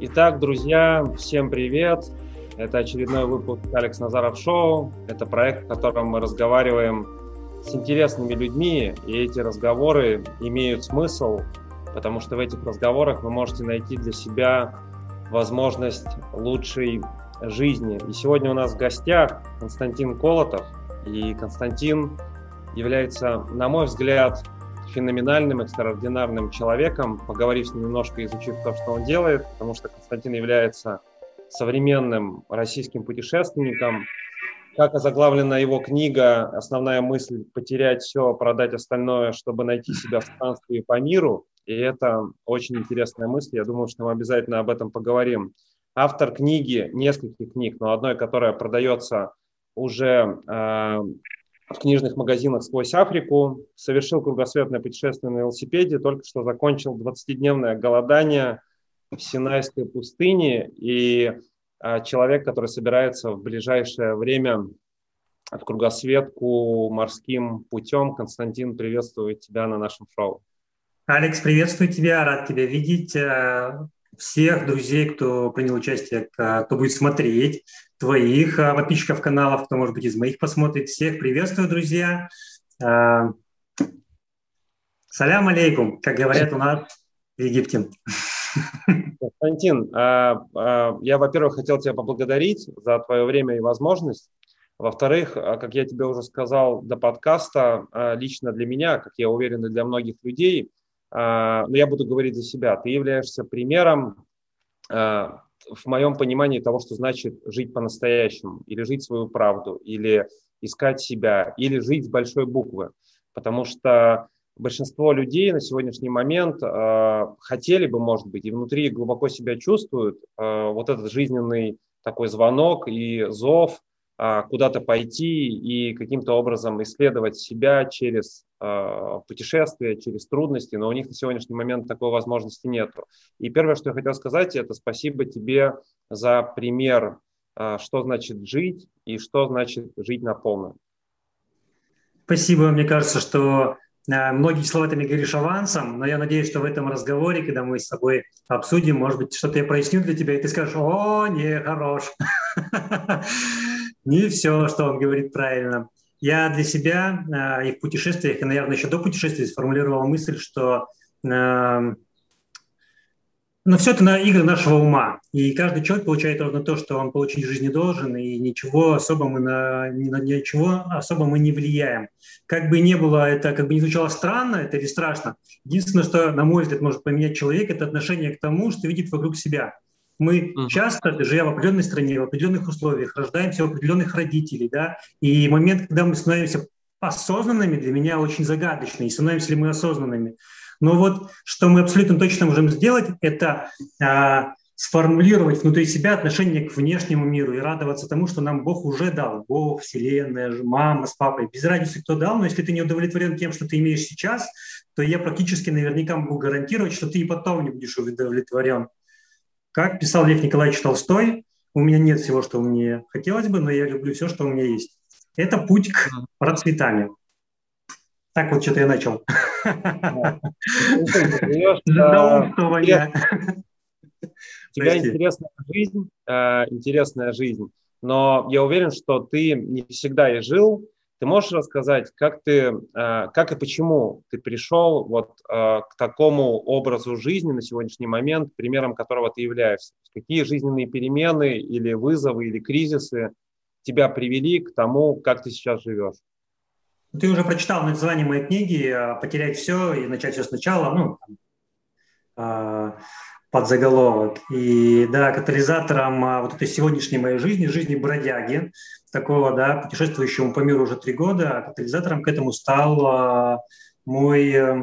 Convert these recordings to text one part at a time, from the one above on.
Итак, друзья, всем привет. Это очередной выпуск Алекс Назаров Шоу. Это проект, в котором мы разговариваем с интересными людьми, и эти разговоры имеют смысл, потому что в этих разговорах вы можете найти для себя возможность лучшей жизни. И сегодня у нас в гостях Константин Колотов. И Константин является, на мой взгляд, феноменальным, экстраординарным человеком, поговорив с ним немножко, изучив то, что он делает, потому что Константин является современным российским путешественником. Как озаглавлена его книга, основная мысль – потерять все, продать остальное, чтобы найти себя в странстве по миру. И это очень интересная мысль. Я думаю, что мы обязательно об этом поговорим. Автор книги, нескольких книг, но одной, которая продается уже э, в книжных магазинах сквозь Африку, совершил кругосветное путешествие на велосипеде, только что закончил 20-дневное голодание в Синайской пустыне, и а, человек, который собирается в ближайшее время в кругосветку морским путем. Константин, приветствую тебя на нашем шоу. Алекс, приветствую тебя, рад тебя видеть. Э, всех друзей, кто принял участие, кто будет смотреть твоих а, подписчиков каналов, кто, может быть, из моих посмотрит. Всех приветствую, друзья. А, салям алейкум, как говорят у нас в Египте. Константин, а, я, во-первых, хотел тебя поблагодарить за твое время и возможность. Во-вторых, как я тебе уже сказал до подкаста, лично для меня, как я уверен, и для многих людей, но я буду говорить за себя, ты являешься примером в моем понимании того, что значит жить по-настоящему, или жить свою правду, или искать себя, или жить с большой буквы. Потому что большинство людей на сегодняшний момент э, хотели бы, может быть, и внутри глубоко себя чувствуют э, вот этот жизненный такой звонок и зов куда-то пойти и каким-то образом исследовать себя через а, путешествия, через трудности, но у них на сегодняшний момент такой возможности нет. И первое, что я хотел сказать, это спасибо тебе за пример, а, что значит жить и что значит жить на полную. Спасибо. Мне кажется, что многие слова ты мне говоришь авансом, но я надеюсь, что в этом разговоре, когда мы с тобой обсудим, может быть, что-то я проясню для тебя, и ты скажешь, о, не, хорош. не все, что он говорит, правильно. Я для себя э, и в путешествиях, и, наверное, еще до путешествий сформулировал мысль, что э, но все это на игры нашего ума. И каждый человек получает ровно то, что он получить в жизни должен, и ничего особо мы на, на ничего особо мы не влияем. Как бы ни было это, как бы не звучало странно, это или страшно, единственное, что, на мой взгляд, может поменять человек, это отношение к тому, что видит вокруг себя. Мы часто, живя в определенной стране, в определенных условиях, рождаемся у определенных родителей, да, и момент, когда мы становимся осознанными, для меня очень загадочный, и становимся ли мы осознанными. Но вот что мы абсолютно точно можем сделать, это а, сформулировать внутри себя отношение к внешнему миру и радоваться тому, что нам Бог уже дал. Бог, Вселенная, мама с папой. Без разницы, кто дал, но если ты не удовлетворен тем, что ты имеешь сейчас, то я практически наверняка могу гарантировать, что ты и потом не будешь удовлетворен. Как писал Лев Николаевич Толстой, у меня нет всего, что мне хотелось бы, но я люблю все, что у меня есть. Это путь к процветанию. Так вот что-то я начал. Заумствование. У тебя интересная жизнь, э, интересная жизнь, но я уверен, что ты не всегда и жил ты можешь рассказать, как ты, э, как и почему ты пришел вот э, к такому образу жизни на сегодняшний момент, примером которого ты являешься? Какие жизненные перемены или вызовы или кризисы тебя привели к тому, как ты сейчас живешь? Ты уже прочитал название моей книги э, «Потерять все и начать все сначала». Ну, под заголовок. И да, катализатором вот этой сегодняшней моей жизни, жизни бродяги, такого, да, путешествующему по миру уже три года, а катализатором к этому стал а, мой, э,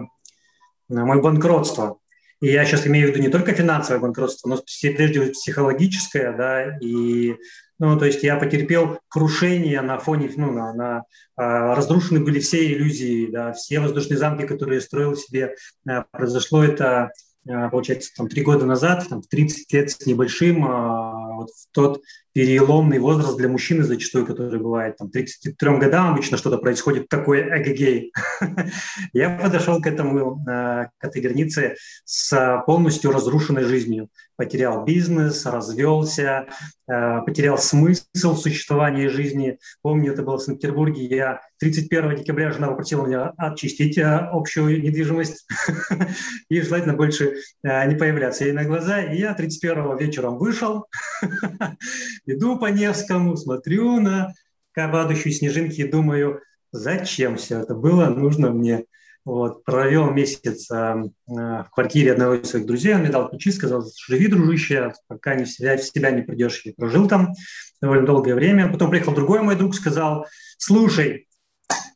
мой банкротство. И я сейчас имею в виду не только финансовое банкротство, но прежде всего психологическое, да, и, ну, то есть я потерпел крушение на фоне, ну, на, на а, разрушены были все иллюзии, да, все воздушные замки, которые я строил себе, а, произошло это получается, там, три года назад, там, в 30 лет с небольшим, вот в тот переломный возраст для мужчины зачастую, который бывает там 33 годам обычно что-то происходит такое эгегей. Я подошел к этому, э, к этой границе с полностью разрушенной жизнью. Потерял бизнес, развелся, э, потерял смысл существования жизни. Помню, это было в Санкт-Петербурге. Я 31 декабря жена попросила меня очистить э, общую недвижимость и желательно больше не появляться ей на глаза. И я 31 вечером вышел, Иду по Невскому, смотрю на падающие снежинки и думаю, зачем все это было нужно мне. Вот, провел месяц а, в квартире одного из своих друзей, он мне дал ключи, сказал, живи, дружище, пока не в себя, в себя не придешь. И прожил там довольно долгое время. Потом приехал другой мой друг, сказал, слушай,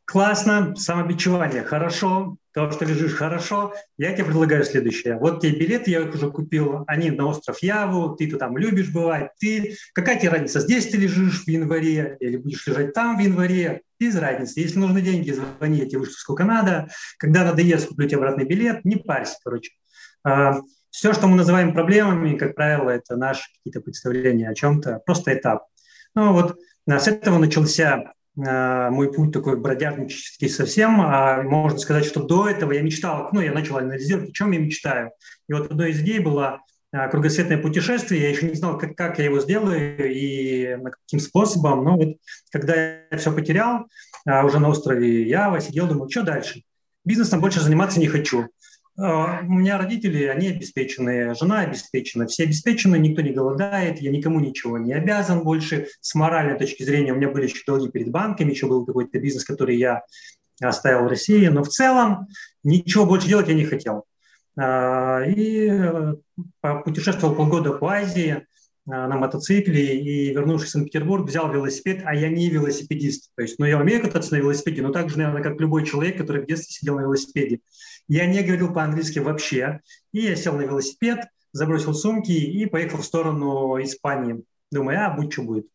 классно, самобичевание, хорошо, то, что лежишь хорошо, я тебе предлагаю следующее. Вот тебе билеты, я их уже купил, они на остров Яву, ты-то там любишь бывать, ты, какая тебе разница, здесь ты лежишь в январе или будешь лежать там в январе, без разницы. Если нужны деньги, звони, я тебе вышлю сколько надо. Когда надоест, куплю тебе обратный билет, не парься, короче. А, все, что мы называем проблемами, как правило, это наши какие-то представления о чем-то, просто этап. Ну вот с этого начался мой путь такой бродяжнический совсем. А можно сказать, что до этого я мечтал, ну, я начал анализировать, о чем я мечтаю. И вот одной из идей было э, кругосветное путешествие. Я еще не знал, как, как я его сделаю и каким способом. Но вот когда я все потерял, э, уже на острове Ява сидел, думал, что дальше? Бизнесом больше заниматься не хочу. А, у меня родители, они обеспеченные, жена обеспечена, все обеспечены, никто не голодает, я никому ничего не обязан больше. С моральной точки зрения у меня были еще долги перед банками, еще был какой-то бизнес, который я оставил в России, но в целом ничего больше делать я не хотел. А, и э, путешествовал полгода по Азии а, на мотоцикле и, вернувшись в Санкт-Петербург, взял велосипед, а я не велосипедист. То есть, ну, я умею кататься на велосипеде, но так же, наверное, как любой человек, который в детстве сидел на велосипеде. Я не говорил по-английски вообще. И я сел на велосипед, забросил сумки и поехал в сторону Испании. Думаю, а, будь что будет.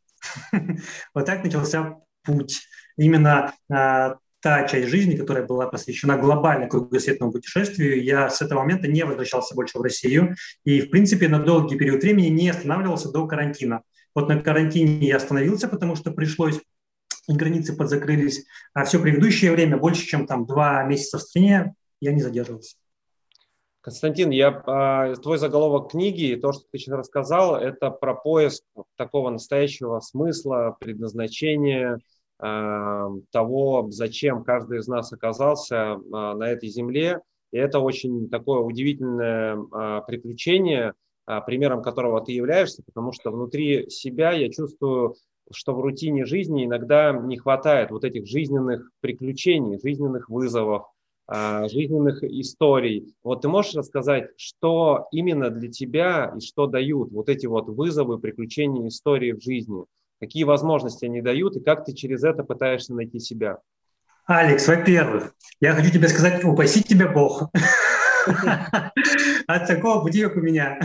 Вот так начался путь. Именно а, та часть жизни, которая была посвящена глобально кругосветному путешествию, я с этого момента не возвращался больше в Россию и, в принципе, на долгий период времени не останавливался до карантина. Вот на карантине я остановился, потому что пришлось границы подзакрылись, а все предыдущее время, больше чем там два месяца в стране, я не задерживался. Константин, я, а, твой заголовок книги, то, что ты сейчас рассказал, это про поиск такого настоящего смысла, предназначения, а, того, зачем каждый из нас оказался а, на этой земле. И это очень такое удивительное приключение, примером которого ты являешься, потому что внутри себя я чувствую, что в рутине жизни иногда не хватает вот этих жизненных приключений, жизненных вызовов, жизненных историй. Вот ты можешь рассказать, что именно для тебя и что дают вот эти вот вызовы, приключения, истории в жизни? Какие возможности они дают и как ты через это пытаешься найти себя? Алекс, во-первых, я хочу тебе сказать, упаси тебя Бог от такого пути, как у меня.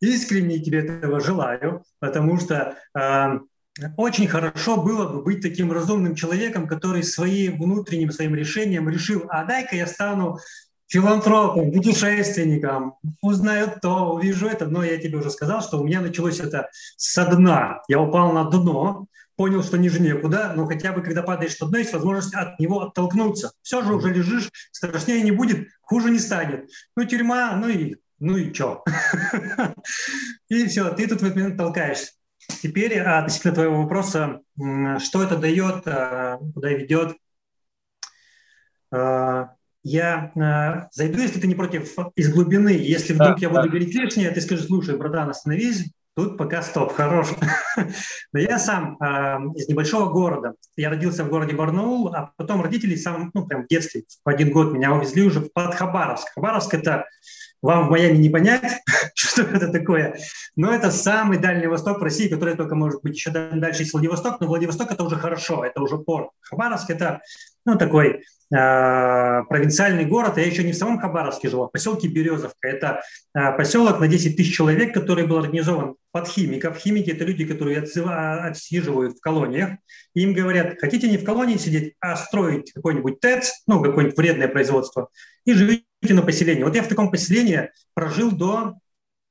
Искренне тебе этого желаю, потому что а, очень хорошо было бы быть таким разумным человеком, который своим внутренним своим решением решил, а дай-ка я стану филантропом, путешественником, узнаю то, увижу это. Но я тебе уже сказал, что у меня началось это со дна. Я упал на дно, понял, что ниже некуда, но хотя бы когда падаешь на дно, есть возможность от него оттолкнуться. Все же уже лежишь, страшнее не будет, хуже не станет. Ну, тюрьма, ну и ну и чё? И все, ты тут в этот момент толкаешься. Теперь а, относительно твоего вопроса, что это дает, а, куда ведет. А, я зайду, если ты не против, из глубины. Если вдруг да, я буду да. говорить лишнее, ты скажешь, слушай, братан, остановись, тут пока стоп, хорош. Но я сам из небольшого города. Я родился в городе Барнаул, а потом родители сам, ну, прям в детстве, в один год меня увезли уже под Хабаровск. Хабаровск – это вам в Майами не понять, что это такое, но это самый дальний восток России, который только может быть еще дальше есть Владивосток, но Владивосток это уже хорошо, это уже порт. Хабаровск это ну, такой э, провинциальный город, я еще не в самом Хабаровске жил, а в поселке Березовка. Это э, поселок на 10 тысяч человек, который был организован под химиков. Химики – это люди, которые отсиживают в колониях. Им говорят, хотите не в колонии сидеть, а строить какой-нибудь ТЭЦ, ну, какое-нибудь вредное производство, и живите на поселении. Вот я в таком поселении прожил до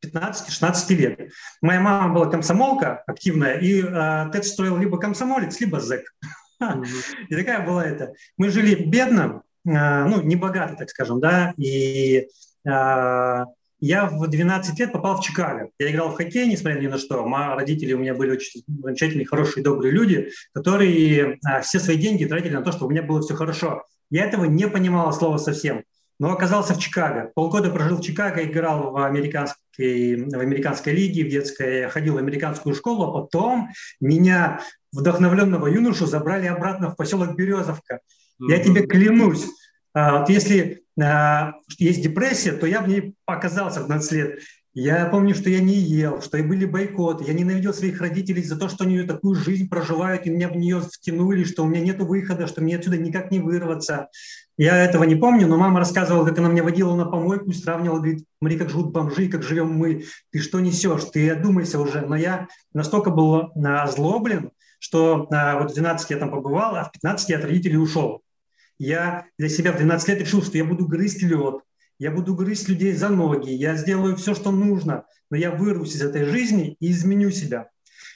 15-16 лет. Моя мама была комсомолка активная, и э, отец строил либо комсомолец, либо зэк. И такая была это. Мы жили бедно, э, ну, не богато, так скажем, да, и э, я в 12 лет попал в Чикаго. Я играл в хоккей, несмотря ни на что. Мои родители у меня были очень замечательные, хорошие, добрые люди, которые а, все свои деньги тратили на то, чтобы у меня было все хорошо. Я этого не понимал слова совсем. Но оказался в Чикаго. Полгода прожил в Чикаго, играл в американской, в американской лиге, в детской, ходил в американскую школу, а потом меня, вдохновленного юношу, забрали обратно в поселок Березовка. Я тебе клянусь, а, вот если а, есть депрессия, то я в ней показался в 15 лет. Я помню, что я не ел, что и были бойкоты. Я ненавидел своих родителей за то, что они такую жизнь проживают, и меня в нее втянули, что у меня нет выхода, что мне отсюда никак не вырваться. Я этого не помню, но мама рассказывала, как она меня водила на помойку, сравнивала, говорит, смотри, как живут бомжи, как живем мы. Ты что несешь? Ты одумайся уже. Но я настолько был озлоблен, что вот в 12 я там побывал, а в 15 я от родителей ушел я для себя в 12 лет решил, что я буду грызть лед, я буду грызть людей за ноги, я сделаю все, что нужно, но я вырвусь из этой жизни и изменю себя.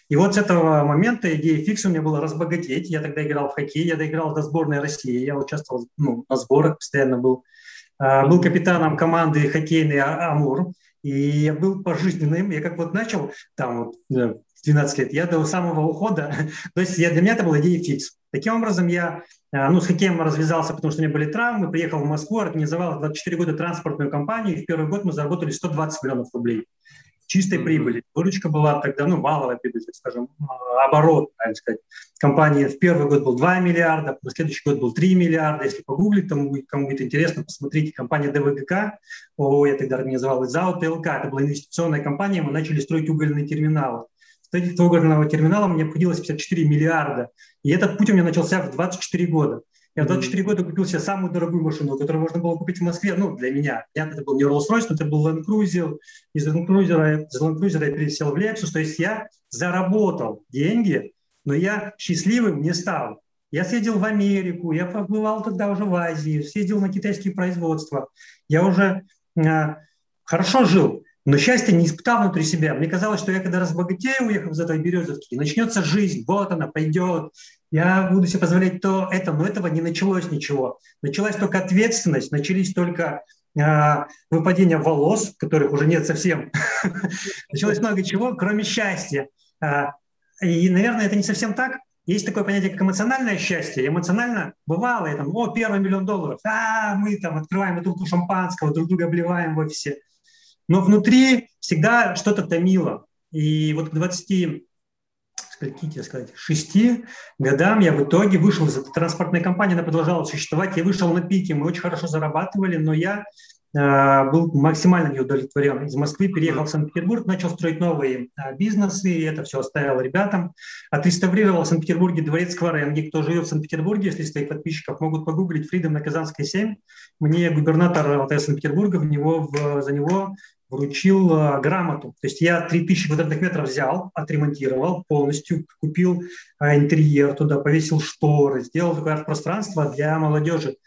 И вот с этого момента идея фикса у меня была разбогатеть. Я тогда играл в хоккей, я доиграл до сборной России, я участвовал ну, на сборах, постоянно был. А, был капитаном команды хоккейный «А-, «Амур», и я был пожизненным. Я как вот начал там вот, 12 лет, я до самого ухода, то есть я, для меня это была идея фикс. Таким образом, я а, ну, с хоккеем развязался, потому что у меня были травмы, приехал в Москву, организовал 24 года транспортную компанию, и в первый год мы заработали 120 миллионов рублей чистой прибыли. Выручка была тогда, ну, валовая прибыль, так скажем, оборот, так сказать. Компании в первый год был 2 миллиарда, на следующий год был 3 миллиарда. Если погуглить, будет, кому будет интересно, посмотрите, компания ДВГК, о, я тогда организовал ЗАО ТЛК, это была инвестиционная компания, мы начали строить угольные терминалы. Строительство угольного терминала мне обходилось 54 миллиарда. И этот путь у меня начался в 24 года. Я в 24 года купил себе самую дорогую машину, которую можно было купить в Москве, ну, для меня. Понятно, это был не Rolls-Royce, но это был Land Cruiser. Из Land Cruiser, из Land Cruiser я пересел в Lexus. То есть я заработал деньги, но я счастливым не стал. Я съездил в Америку, я побывал тогда уже в Азии, съездил на китайские производства. Я уже э, хорошо жил, но счастье не испытал внутри себя. Мне казалось, что я когда разбогатею, уехав из этой березовки, начнется жизнь, вот она пойдет, я буду себе позволять то, это, но этого не началось ничего. Началась только ответственность, начались только э, выпадение волос, которых уже нет совсем. Началось много чего, кроме счастья. А, и, наверное, это не совсем так. Есть такое понятие, как эмоциональное счастье. Эмоционально бывало, я там, о, первый миллион долларов, а, мы там открываем бутылку шампанского, друг друга обливаем в офисе но внутри всегда что-то томило. И вот к 20 скольки тебе сказать, шести годам я в итоге вышел из этой транспортной компании, она продолжала существовать, я вышел на пике, мы очень хорошо зарабатывали, но я э, был максимально неудовлетворен. Из Москвы переехал в Санкт-Петербург, начал строить новые э, бизнесы, и это все оставил ребятам. Отреставрировал в Санкт-Петербурге дворец Кваренги. Кто живет в Санкт-Петербурге, если из твоих подписчиков могут погуглить Фридом на Казанской 7. Мне губернатор Санкт-Петербурга в него, в, за него вручил э, грамоту. То есть я 3000 квадратных метров взял, отремонтировал полностью, купил э, интерьер туда, повесил шторы, сделал такое пространство для молодежи.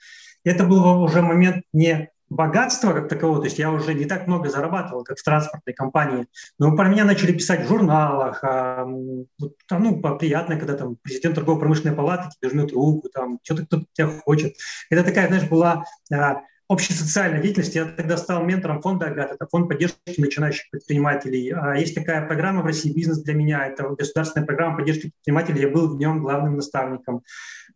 Это был уже момент не богатства как такового, то есть я уже не так много зарабатывал, как в транспортной компании, но про меня начали писать в журналах, а, там, ну, приятно, когда там президент торгово-промышленной палаты тебе жмет руку, там, что-то кто-то тебя хочет. Это такая, знаешь, была а, общесоциальной деятельности. Я тогда стал ментором фонда «Агат». Это фонд поддержки начинающих предпринимателей. А есть такая программа в России «Бизнес для меня». Это государственная программа поддержки предпринимателей. Я был в нем главным наставником,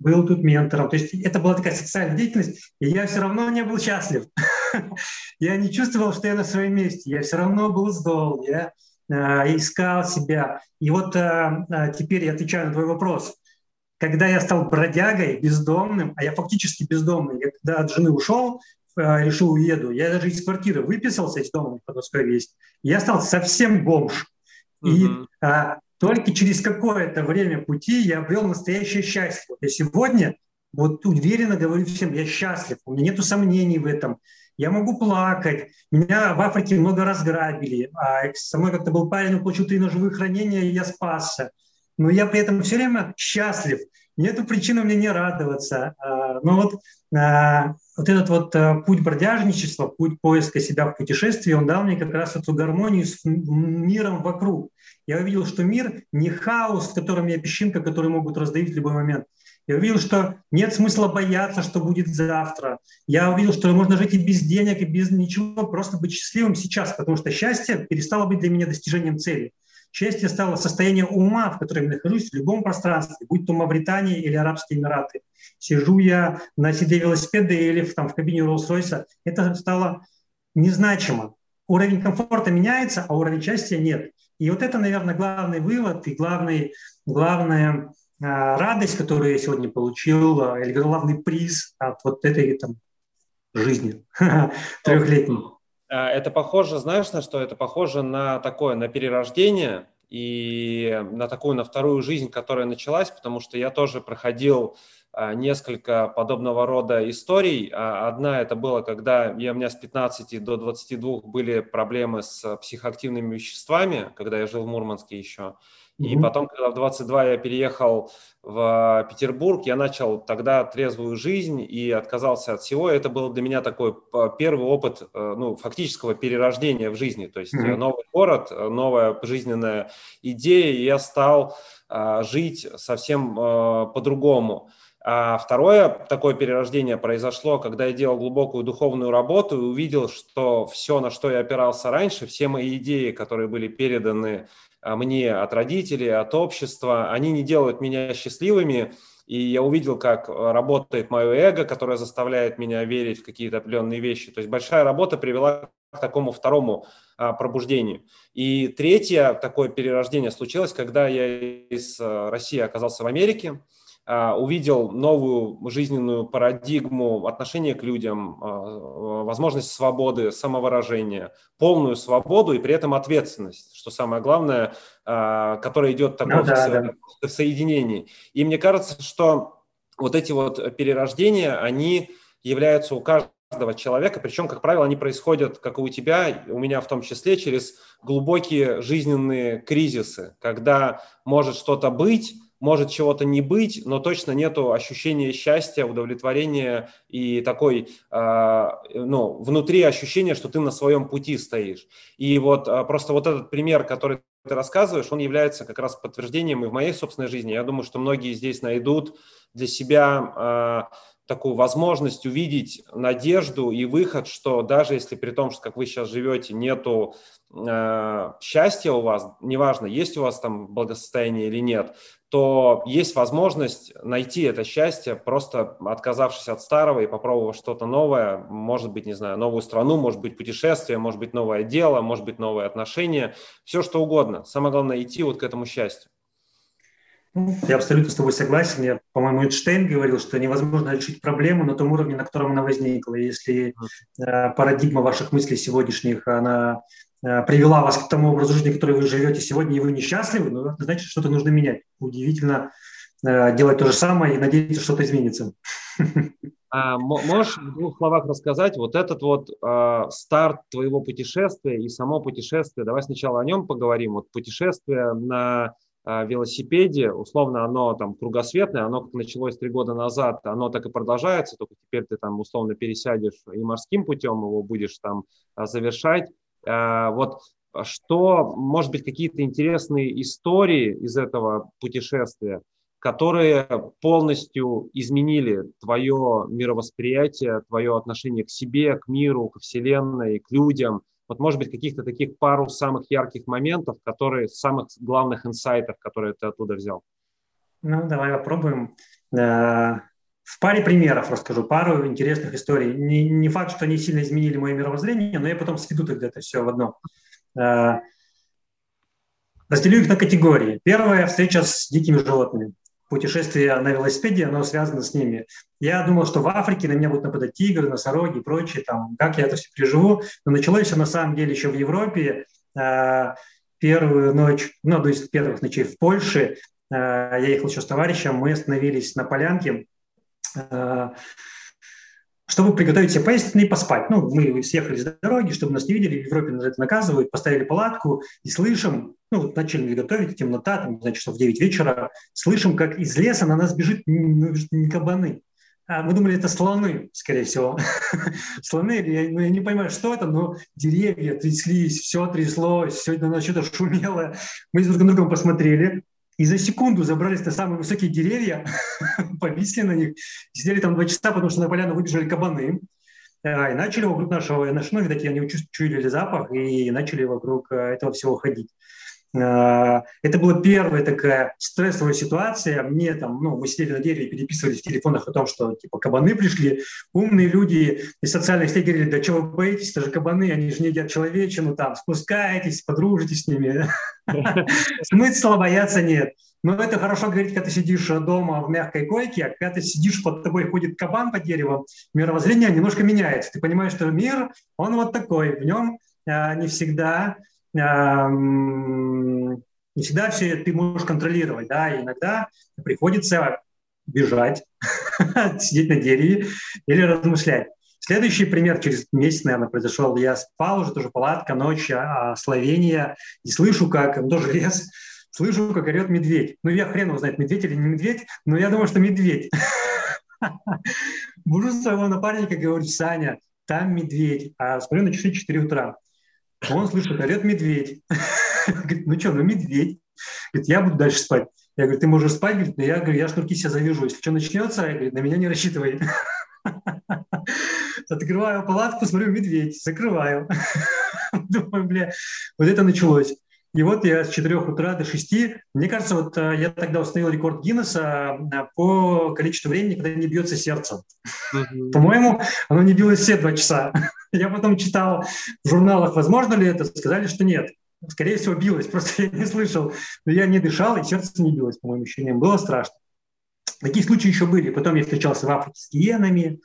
был тут ментором. То есть это была такая социальная деятельность, и я все равно не был счастлив. Я не чувствовал, что я на своем месте. Я все равно был зол. Я э, искал себя. И вот э, э, теперь я отвечаю на твой вопрос когда я стал бродягой, бездомным, а я фактически бездомный, я когда от жены ушел, Э, решил уеду. Я даже из квартиры выписался из дома в Подольской весть. Я стал совсем бомж. И uh-huh. а, только через какое-то время пути я обрел настоящее счастье. И сегодня вот уверенно говорю всем, я счастлив, у меня нет сомнений в этом. Я могу плакать. Меня в Африке много разграбили. А со мной как-то был парень, он получил три ножевых ранения, и я спасся. Но я при этом все время счастлив. Нет причины мне не радоваться. А, но вот а, вот этот вот э, путь бродяжничества, путь поиска себя в путешествии, он дал мне как раз эту гармонию с миром вокруг. Я увидел, что мир не хаос, в котором я песчинка, которые могут раздавить в любой момент. Я увидел, что нет смысла бояться, что будет завтра. Я увидел, что можно жить и без денег, и без ничего, просто быть счастливым сейчас, потому что счастье перестало быть для меня достижением цели. Счастье стало состояние ума, в котором я нахожусь в любом пространстве, будь то Мавритания или Арабские Эмираты. Сижу я на седе велосипеда или там, в кабине Роллс-Ройса. Это стало незначимо. Уровень комфорта меняется, а уровень счастья нет. И вот это, наверное, главный вывод и главный, главная а, радость, которую я сегодня получил, а, или главный приз от вот этой там, жизни трехлетней. А, это похоже, знаешь, на что? Это похоже на такое, на перерождение и на такую, на вторую жизнь, которая началась, потому что я тоже проходил несколько подобного рода историй. А, одна это было, когда я, у меня с 15 до 22 были проблемы с психоактивными веществами, когда я жил в Мурманске еще. И потом, когда в 22 я переехал в Петербург, я начал тогда трезвую жизнь и отказался от всего. Это был для меня такой первый опыт э, ну, фактического перерождения в жизни. То есть mm-hmm. новый город, э, новая жизненная идея, и я стал а, жить совсем а, по-другому. А второе такое перерождение произошло, когда я делал глубокую духовную работу и увидел, что все, на что я опирался раньше, все мои идеи, которые были переданы а, мне от родителей, от общества, они не делают меня счастливыми, и я увидел, как работает мое эго, которое заставляет меня верить в какие-то определенные вещи. То есть большая работа привела к такому второму а, пробуждению. И третье такое перерождение случилось, когда я из а, России оказался в Америке, а, увидел новую жизненную парадигму отношения к людям, а, возможность свободы, самовыражения, полную свободу и при этом ответственность, что самое главное, а, которая идет такое ну, да, в, да. соединении. И мне кажется, что вот эти вот перерождения, они являются у каждого человека, причем, как правило, они происходят, как и у тебя, у меня в том числе, через глубокие жизненные кризисы, когда может что-то быть, может чего-то не быть, но точно нету ощущения счастья, удовлетворения и такой, э, ну, внутри ощущения, что ты на своем пути стоишь. И вот э, просто вот этот пример, который ты рассказываешь, он является как раз подтверждением и в моей собственной жизни. Я думаю, что многие здесь найдут для себя э, такую возможность увидеть надежду и выход, что даже если при том, что как вы сейчас живете, нету э, счастья у вас, неважно, есть у вас там благосостояние или нет, то есть возможность найти это счастье, просто отказавшись от старого и попробовав что-то новое, может быть, не знаю, новую страну, может быть, путешествие, может быть, новое дело, может быть, новые отношения, все что угодно. Самое главное идти вот к этому счастью. Я абсолютно с тобой согласен. Я, по-моему, Эйнштейн говорил, что невозможно решить проблему на том уровне, на котором она возникла. Если э, парадигма ваших мыслей сегодняшних, она привела вас к тому образу жизни, который вы живете сегодня, и вы несчастливы, ну, это значит, что-то нужно менять. Удивительно э, делать то же самое и надеяться, что что-то изменится. А можешь в двух словах рассказать вот этот вот э, старт твоего путешествия и само путешествие? Давай сначала о нем поговорим. Вот путешествие на э, велосипеде, условно, оно там кругосветное, оно как началось три года назад, оно так и продолжается, только теперь ты там условно пересядешь и морским путем его будешь там завершать. А, вот что, может быть, какие-то интересные истории из этого путешествия, которые полностью изменили твое мировосприятие, твое отношение к себе, к миру, к Вселенной, к людям. Вот, может быть, каких-то таких пару самых ярких моментов, которые, самых главных инсайтов, которые ты оттуда взял. Ну, давай попробуем. В паре примеров расскажу, пару интересных историй. Не, не факт, что они сильно изменили мое мировоззрение, но я потом сведу тогда это все в одно. Э, разделю их на категории. Первая – встреча с дикими животными. Путешествие на велосипеде, оно связано с ними. Я думал, что в Африке на меня будут нападать тигры, носороги и прочее, там, как я это все переживу. Но началось все на самом деле еще в Европе. Э, первую ночь, ну, то есть первых ночей в Польше, э, я ехал еще с товарищем, мы остановились на полянке, чтобы приготовить себе поесть и поспать. Ну, мы съехали с дороги, чтобы нас не видели, в Европе нас это наказывают, поставили палатку и слышим, ну, вот начали готовить, темнота, там, значит, что в 9 вечера, слышим, как из леса на нас бежит, ну, не кабаны, а мы думали, это слоны, скорее всего. слоны, я, ну, я не понимаю, что это, но деревья тряслись, все тряслось, все это что-то шумело. Мы друг на друга посмотрели, и за секунду забрались на самые высокие деревья, повисли на них, сидели там два часа, потому что на поляну выбежали кабаны, а, и начали вокруг нашего, ну, видать, они чуяли запах, и начали вокруг э, этого всего ходить. А, это была первая такая стрессовая ситуация. Мне там, ну, мы сидели на дереве, переписывались в телефонах о том, что типа кабаны пришли. Умные люди из социальных сетей говорили, да чего вы боитесь, это же кабаны, они же не едят человечину, там, спускайтесь, подружитесь с ними. Смысла бояться нет. Но это хорошо говорить, когда ты сидишь дома в мягкой койке, а когда ты сидишь, под тобой ходит кабан по дереву, мировоззрение немножко меняется. Ты понимаешь, что мир, он вот такой, в нем а, не всегда не всегда все ты можешь контролировать, да, иногда приходится бежать, сидеть на дереве или размышлять. Следующий пример через месяц, наверное, произошел. Я спал, уже тоже палатка, ночь, а, Словения, и слышу, как, ну, тоже лес, слышу, как орет медведь. Ну, я хрен его знает, медведь или не медведь, но я думаю, что медведь. Бужу своего напарника, говорю, Саня, там медведь. А смотрю на часы 4 утра. Он слышит, орет медведь. Говорит, ну что, ну медведь. Говорит, я буду дальше спать. Я говорю, ты можешь спать? Говорит, ну я говорю, я шнурки себя завяжу. Если что начнется, я говорю, на меня не рассчитывай. Открываю палатку, смотрю, медведь, закрываю. Думаю, бля, вот это началось. И вот я с 4 утра до 6, мне кажется, вот э, я тогда установил рекорд Гиннесса э, по количеству времени, когда не бьется сердце. Mm-hmm. По-моему, оно не билось все два часа. Я потом читал в журналах, возможно ли это, сказали, что нет. Скорее всего, билось, просто я не слышал. Но я не дышал, и сердце не билось, по моим ощущениям. Было страшно. Такие случаи еще были. Потом я встречался в Африке с гиенами.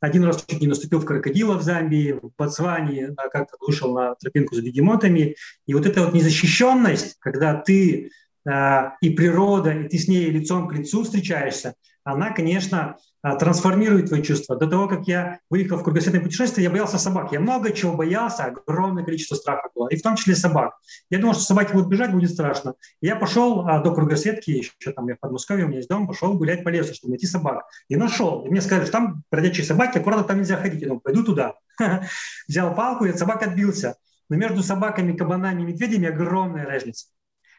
Один раз чуть не наступил в крокодила в Замбии, в Ботсване, как-то вышел на тропинку с бегемотами. И вот эта вот незащищенность, когда ты э, и природа, и ты с ней лицом к лицу встречаешься, она, конечно, а, трансформирует твои чувства. До того, как я выехал в кругосветное путешествие, я боялся собак. Я много чего боялся, огромное количество страха было, и в том числе собак. Я думал, что собаки будут бежать, будет страшно. я пошел а, до кругосветки, еще там я в Подмосковье, у меня есть дом, пошел гулять по лесу, чтобы найти собак. И нашел. И мне сказали, что там бродячие собаки, аккуратно там нельзя ходить. Я думаю, пойду туда. Взял палку, и от собак отбился. Но между собаками, кабанами и медведями огромная разница.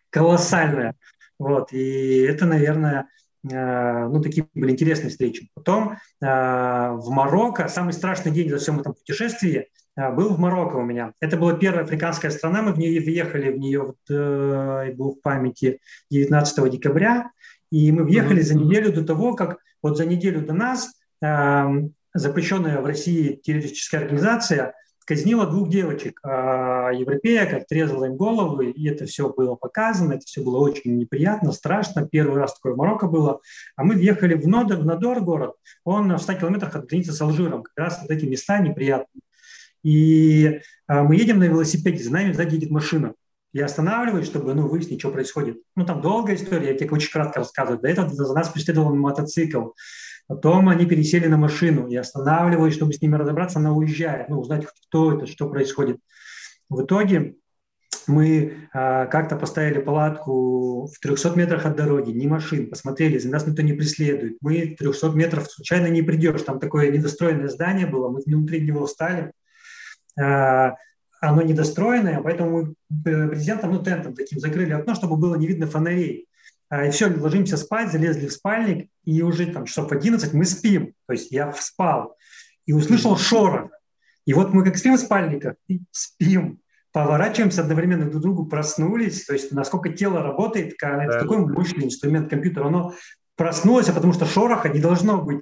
Колоссальная. Вот. И это, наверное, ну, такие были интересные встречи. Потом э, в Марокко, самый страшный день за всем этом путешествии э, был в Марокко у меня. Это была первая африканская страна, мы в нее въехали, в нее вот, был в памяти 19 декабря, и мы въехали за неделю до того, как вот за неделю до нас запрещенная в России террористическая организация – казнила двух девочек, а европеек, отрезала им головы, и это все было показано, это все было очень неприятно, страшно. Первый раз такое в Марокко было. А мы въехали в Нодор, в Нодор город, он в 100 километрах от границы с Алжиром, как раз вот эти места неприятные. И а, мы едем на велосипеде, за нами сзади едет машина. Я останавливаюсь, чтобы ну, выяснить, что происходит. Ну, там долгая история, я тебе очень кратко рассказываю. До этого за нас преследовал мотоцикл. Потом они пересели на машину. Я останавливаюсь, чтобы с ними разобраться, она уезжает, ну, узнать, кто это, что происходит. В итоге мы а, как-то поставили палатку в 300 метрах от дороги, ни машин, посмотрели, за нас никто не преследует. Мы 300 метров случайно не придешь. Там такое недостроенное здание было, мы внутри него встали. А, оно недостроенное, поэтому мы э, президентом, ну, тентом таким закрыли окно, чтобы было не видно фонарей. А, и все, ложимся спать, залезли в спальник, и уже там часов 11 мы спим. То есть я спал и услышал шорох. И вот мы как спим в спальниках, и спим, поворачиваемся одновременно друг к другу, проснулись. То есть насколько тело работает, это да. такой мощный инструмент компьютера, оно проснулось, а потому что шороха не должно быть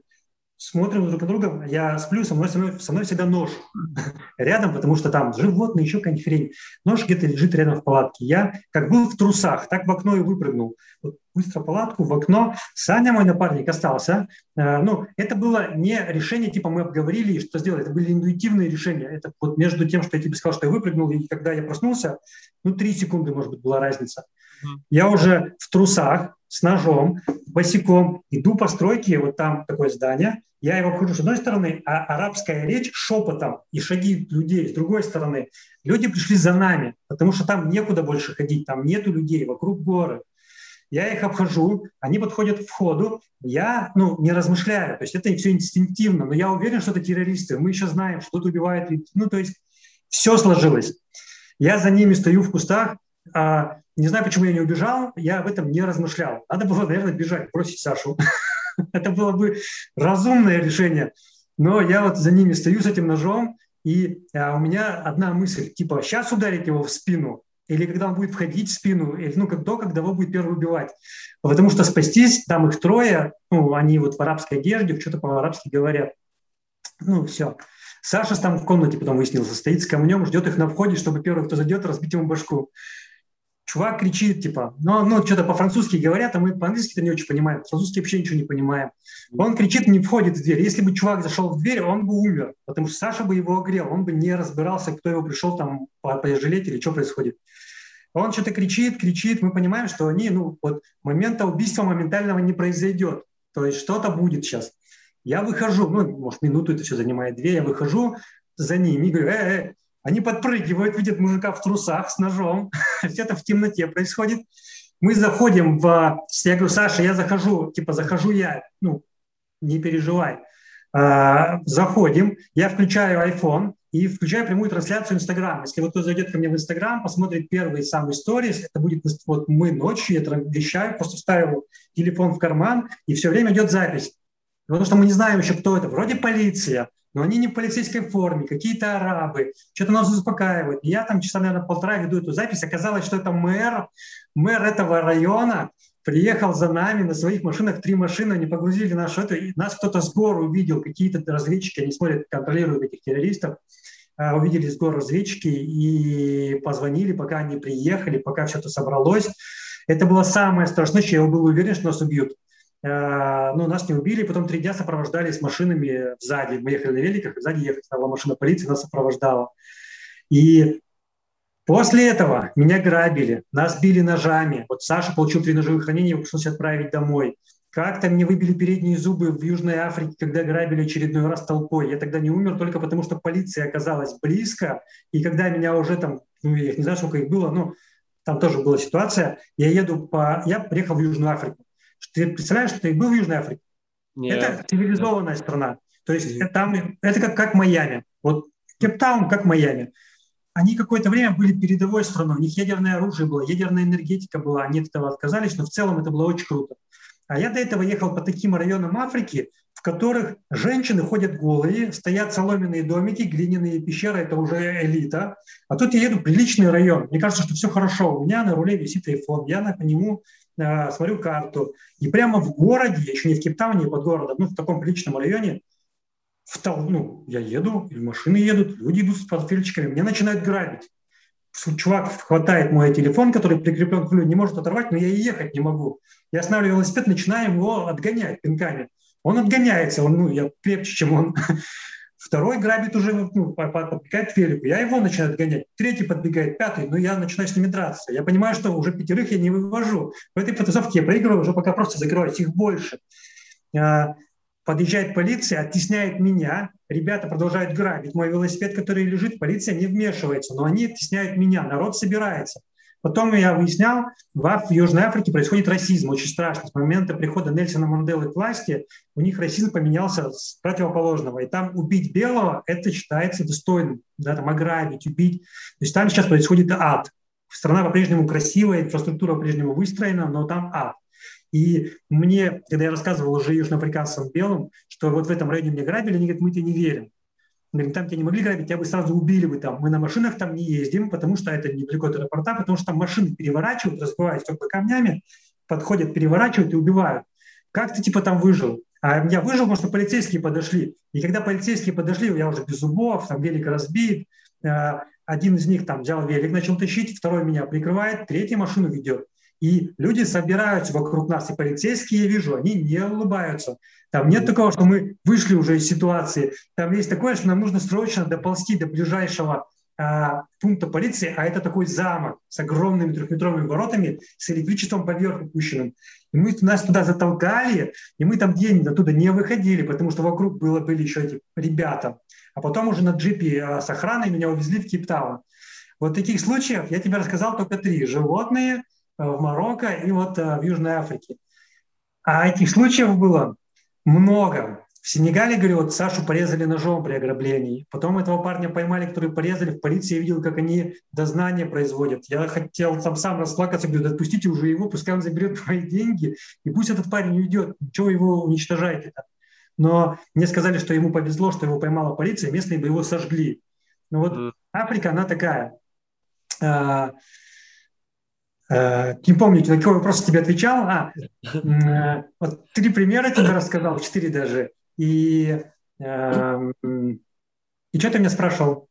смотрим друг на друга, я сплю, со мной, со мной, со мной всегда нож рядом, потому что там животные, еще хрень. Нож где-то лежит рядом в палатке. Я как был в трусах, так в окно и выпрыгнул. Вот быстро палатку, в окно. Саня, мой напарник, остался. Э, ну, это было не решение, типа мы обговорили, что сделать. Это были интуитивные решения. Это вот между тем, что я тебе сказал, что я выпрыгнул, и когда я проснулся, ну, три секунды, может быть, была разница. Я уже в трусах, с ножом, босиком, иду по стройке, вот там такое здание, я его обхожу с одной стороны, а арабская речь шепотом и шаги людей с другой стороны. Люди пришли за нами, потому что там некуда больше ходить, там нету людей, вокруг горы. я их обхожу, они подходят к входу, я, ну, не размышляю, то есть это все инстинктивно, но я уверен, что это террористы, мы еще знаем, что тут убивают, ну, то есть все сложилось. Я за ними стою в кустах, а, не знаю, почему я не убежал, я об этом не размышлял. Надо было, наверное, бежать, бросить Сашу. Это было бы разумное решение. Но я вот за ними стою с этим ножом, и а, у меня одна мысль, типа, сейчас ударить его в спину, или когда он будет входить в спину, или ну, до, когда его будет первый убивать. Потому что спастись, там их трое, ну, они вот в арабской одежде, что-то по-арабски говорят. Ну, все. Саша там в комнате потом выяснился, стоит с камнем, ждет их на входе, чтобы первый, кто зайдет, разбить ему башку чувак кричит, типа, ну, ну что-то по-французски говорят, а мы по-английски-то не очень понимаем, по-французски вообще ничего не понимаем. Он кричит, не входит в дверь. Если бы чувак зашел в дверь, он бы умер, потому что Саша бы его огрел, он бы не разбирался, кто его пришел там пожалеть или что происходит. Он что-то кричит, кричит, мы понимаем, что они, ну, вот момента убийства моментального не произойдет, то есть что-то будет сейчас. Я выхожу, ну, может, минуту это все занимает, две, я выхожу за ними и говорю, э, э, они подпрыгивают, видят мужика в трусах с ножом. Все это в темноте происходит. Мы заходим в... Я говорю, Саша, я захожу, типа, захожу я, ну, не переживай. А, заходим, я включаю iPhone и включаю прямую трансляцию Инстаграм. Если вот кто зайдет ко мне в Инстаграм, посмотрит первый самый сторис, это будет вот мы ночью, я вещаю, просто ставил телефон в карман, и все время идет запись. Потому что мы не знаем еще, кто это. Вроде полиция, но они не в полицейской форме, какие-то арабы, что-то нас успокаивают. Я там часа, наверное, полтора веду эту запись, оказалось, что это мэр, мэр этого района приехал за нами на своих машинах, три машины, они погрузили нашу это, и нас кто-то с гор увидел, какие-то разведчики, они смотрят, контролируют этих террористов, а, увидели с гор разведчики и позвонили, пока они приехали, пока все это собралось. Это было самое страшное, я был уверен, что нас убьют. Э, ну, нас не убили, потом три дня сопровождали с машинами сзади. Мы ехали на великах, сзади ехала машина полиции, нас сопровождала. И после этого меня грабили, нас били ножами. Вот Саша получил три ножевых ранения, его пришлось отправить домой. Как-то мне выбили передние зубы в Южной Африке, когда грабили очередной раз толпой. Я тогда не умер только потому, что полиция оказалась близко. И когда меня уже там, ну, я не знаю, сколько их было, но там тоже была ситуация. Я еду по... Я приехал в Южную Африку. Ты представляешь, что ты был в Южной Африке? Нет. Это цивилизованная страна. То есть там, это как, как Майами. Вот Кейптаун как Майами. Они какое-то время были передовой страной, у них ядерное оружие было, ядерная энергетика была, они от этого отказались, но в целом это было очень круто. А я до этого ехал по таким районам Африки, в которых женщины ходят голые, стоят соломенные домики, глиняные пещеры, это уже элита. А тут я еду в приличный район. Мне кажется, что все хорошо. У меня на руле висит iPhone, я по нему Э, смотрю карту, и прямо в городе, еще не в Кейптауне, под городом, ну, в таком приличном районе, в тол- ну, я еду, и машины едут, люди идут с портфельчиками, меня начинают грабить. Чувак хватает мой телефон, который прикреплен к рулю, не может оторвать, но я и ехать не могу. Я останавливаю велосипед, начинаю его отгонять пинками. Он отгоняется, он, ну, я крепче, чем он. Второй грабит уже, ну, подбегает к велику. Я его начинаю отгонять. Третий подбегает, пятый. Но я начинаю с ними драться. Я понимаю, что уже пятерых я не вывожу. В этой потасовке я проигрываю уже пока просто закрываюсь. Их больше. А, подъезжает полиция, оттесняет меня. Ребята продолжают грабить мой велосипед, который лежит. Полиция не вмешивается, но они оттесняют меня. Народ собирается. Потом я выяснял, в, Южной Африке происходит расизм, очень страшно. С момента прихода Нельсона Манделы к власти у них расизм поменялся с противоположного. И там убить белого – это считается достойным. Да, там ограбить, убить. То есть там сейчас происходит ад. Страна по-прежнему красивая, инфраструктура по-прежнему выстроена, но там ад. И мне, когда я рассказывал уже южноафриканцам белым, что вот в этом районе мне грабили, они говорят, мы тебе не верим. Говорим, там тебя не могли грабить, тебя бы сразу убили бы там. Мы на машинах там не ездим, потому что это недалеко от аэропорта, потому что там машины переворачивают, разбивают стекла камнями, подходят, переворачивают и убивают. Как ты типа там выжил? А я выжил, потому что полицейские подошли. И когда полицейские подошли, я уже без зубов, там велик разбит, э, один из них там взял велик, начал тащить, второй меня прикрывает, третий машину ведет. И люди собираются вокруг нас, и полицейские, я вижу, они не улыбаются. Там нет такого, что мы вышли уже из ситуации. Там есть такое, что нам нужно срочно доползти до ближайшего а, пункта полиции, а это такой замок с огромными трехметровыми воротами, с электричеством поверх пущенным. И мы нас туда затолкали, и мы там день оттуда не выходили, потому что вокруг было, были еще эти ребята. А потом уже на джипе а, с охраной меня увезли в Кейптаун. Вот таких случаев я тебе рассказал только три. Животные, в Марокко и вот в Южной Африке. А этих случаев было много. В Сенегале, говорю, вот Сашу порезали ножом при ограблении. Потом этого парня поймали, который порезали. В полиции я видел, как они дознание производят. Я хотел там сам расплакаться, говорю, да отпустите уже его, пускай он заберет твои деньги, и пусть этот парень уйдет. Чего его уничтожаете-то? Но мне сказали, что ему повезло, что его поймала полиция, местные бы его сожгли. Ну вот mm. Африка, она такая. А, не помню, на какой вопрос тебе отвечал. А, а, вот три примера тебе рассказал, четыре даже. И, э, и что ты меня спрашивал?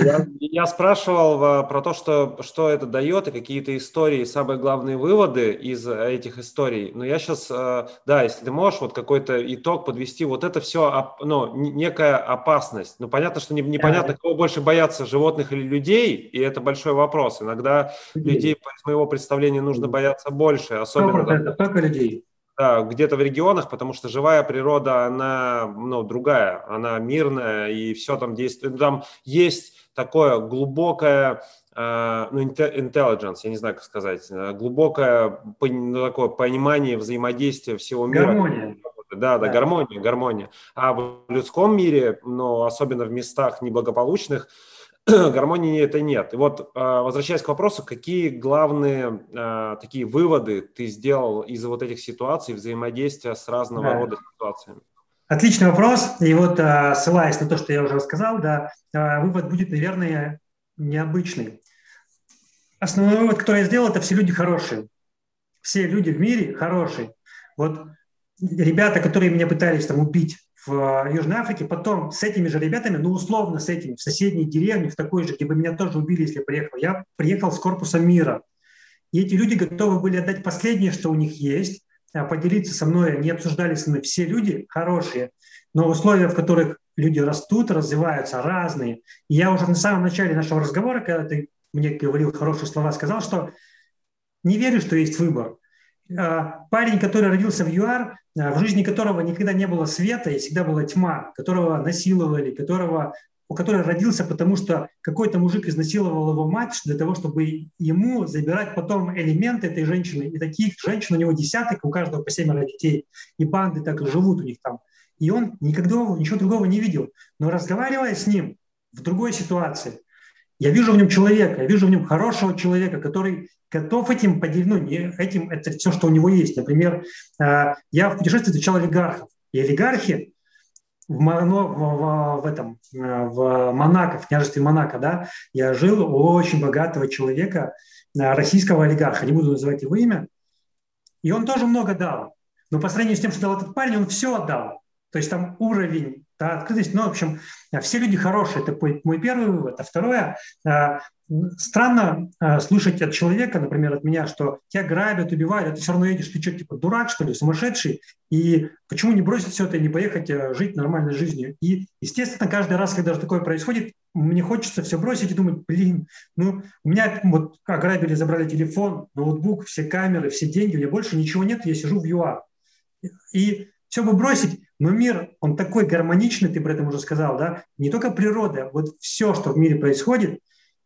Я, я спрашивал про то, что, что это дает, и какие-то истории, самые главные выводы из этих историй. Но я сейчас, э, да, если ты можешь вот какой-то итог подвести, вот это все, ну, некая опасность. Ну, понятно, что не, непонятно, кого больше боятся, животных или людей, и это большой вопрос. Иногда людей, по моего представления, нужно бояться больше, особенно... Только, только людей. Да, где-то в регионах, потому что живая природа, она ну, другая, она мирная, и все там действует. Там есть такое глубокое, э, ну, intelligence, я не знаю, как сказать, э, глубокое ну, такое понимание взаимодействия всего мира. Гармония. Да, да, да, гармония, гармония. А в людском мире, ну, особенно в местах неблагополучных, гармонии это нет. И вот, а, возвращаясь к вопросу, какие главные а, такие выводы ты сделал из вот этих ситуаций, взаимодействия с разного да. рода ситуациями? Отличный вопрос. И вот, а, ссылаясь на то, что я уже рассказал, да, вывод будет, наверное, необычный. Основной вывод, который я сделал, это все люди хорошие. Все люди в мире хорошие. Вот ребята, которые меня пытались там убить в э, Южной Африке, потом с этими же ребятами, ну, условно с этими, в соседней деревне, в такой же, где бы меня тоже убили, если приехал. Я приехал с корпуса мира. И эти люди готовы были отдать последнее, что у них есть, а поделиться со мной. Они обсуждали со мной. Все люди хорошие, но условия, в которых люди растут, развиваются, разные. И я уже на самом начале нашего разговора, когда ты мне говорил хорошие слова, сказал, что не верю, что есть выбор. А, парень, который родился в ЮАР, а, в жизни которого никогда не было света и всегда была тьма, которого насиловали, которого, у которого родился, потому что какой-то мужик изнасиловал его мать для того, чтобы ему забирать потом элементы этой женщины. И таких женщин у него десяток, у каждого по семеро детей. И банды так и живут у них там. И он никогда ничего другого не видел. Но разговаривая с ним в другой ситуации, я вижу в нем человека, я вижу в нем хорошего человека, который готов этим поделиться, ну, не этим, это все, что у него есть. Например, э, я в путешествии встречал олигархов. И олигархи в, в, в, в этом, э, в Монако, в княжестве Монако, да, я жил у очень богатого человека, э, российского олигарха, не буду называть его имя, и он тоже много дал. Но по сравнению с тем, что дал этот парень, он все отдал. То есть там уровень да, открытость, ну, в общем, все люди хорошие, это мой первый вывод. А второе, странно а, слышать от человека, например, от меня, что тебя грабят, убивают, а ты все равно едешь, ты что, типа дурак, что ли, сумасшедший? И почему не бросить все это и не поехать а, жить нормальной жизнью? И, естественно, каждый раз, когда же такое происходит, мне хочется все бросить и думать, блин, ну, у меня вот ограбили, забрали телефон, ноутбук, все камеры, все деньги, у меня больше ничего нет, я сижу в ЮА. И все бы бросить, но мир, он такой гармоничный, ты про это уже сказал, да, не только природа, вот все, что в мире происходит,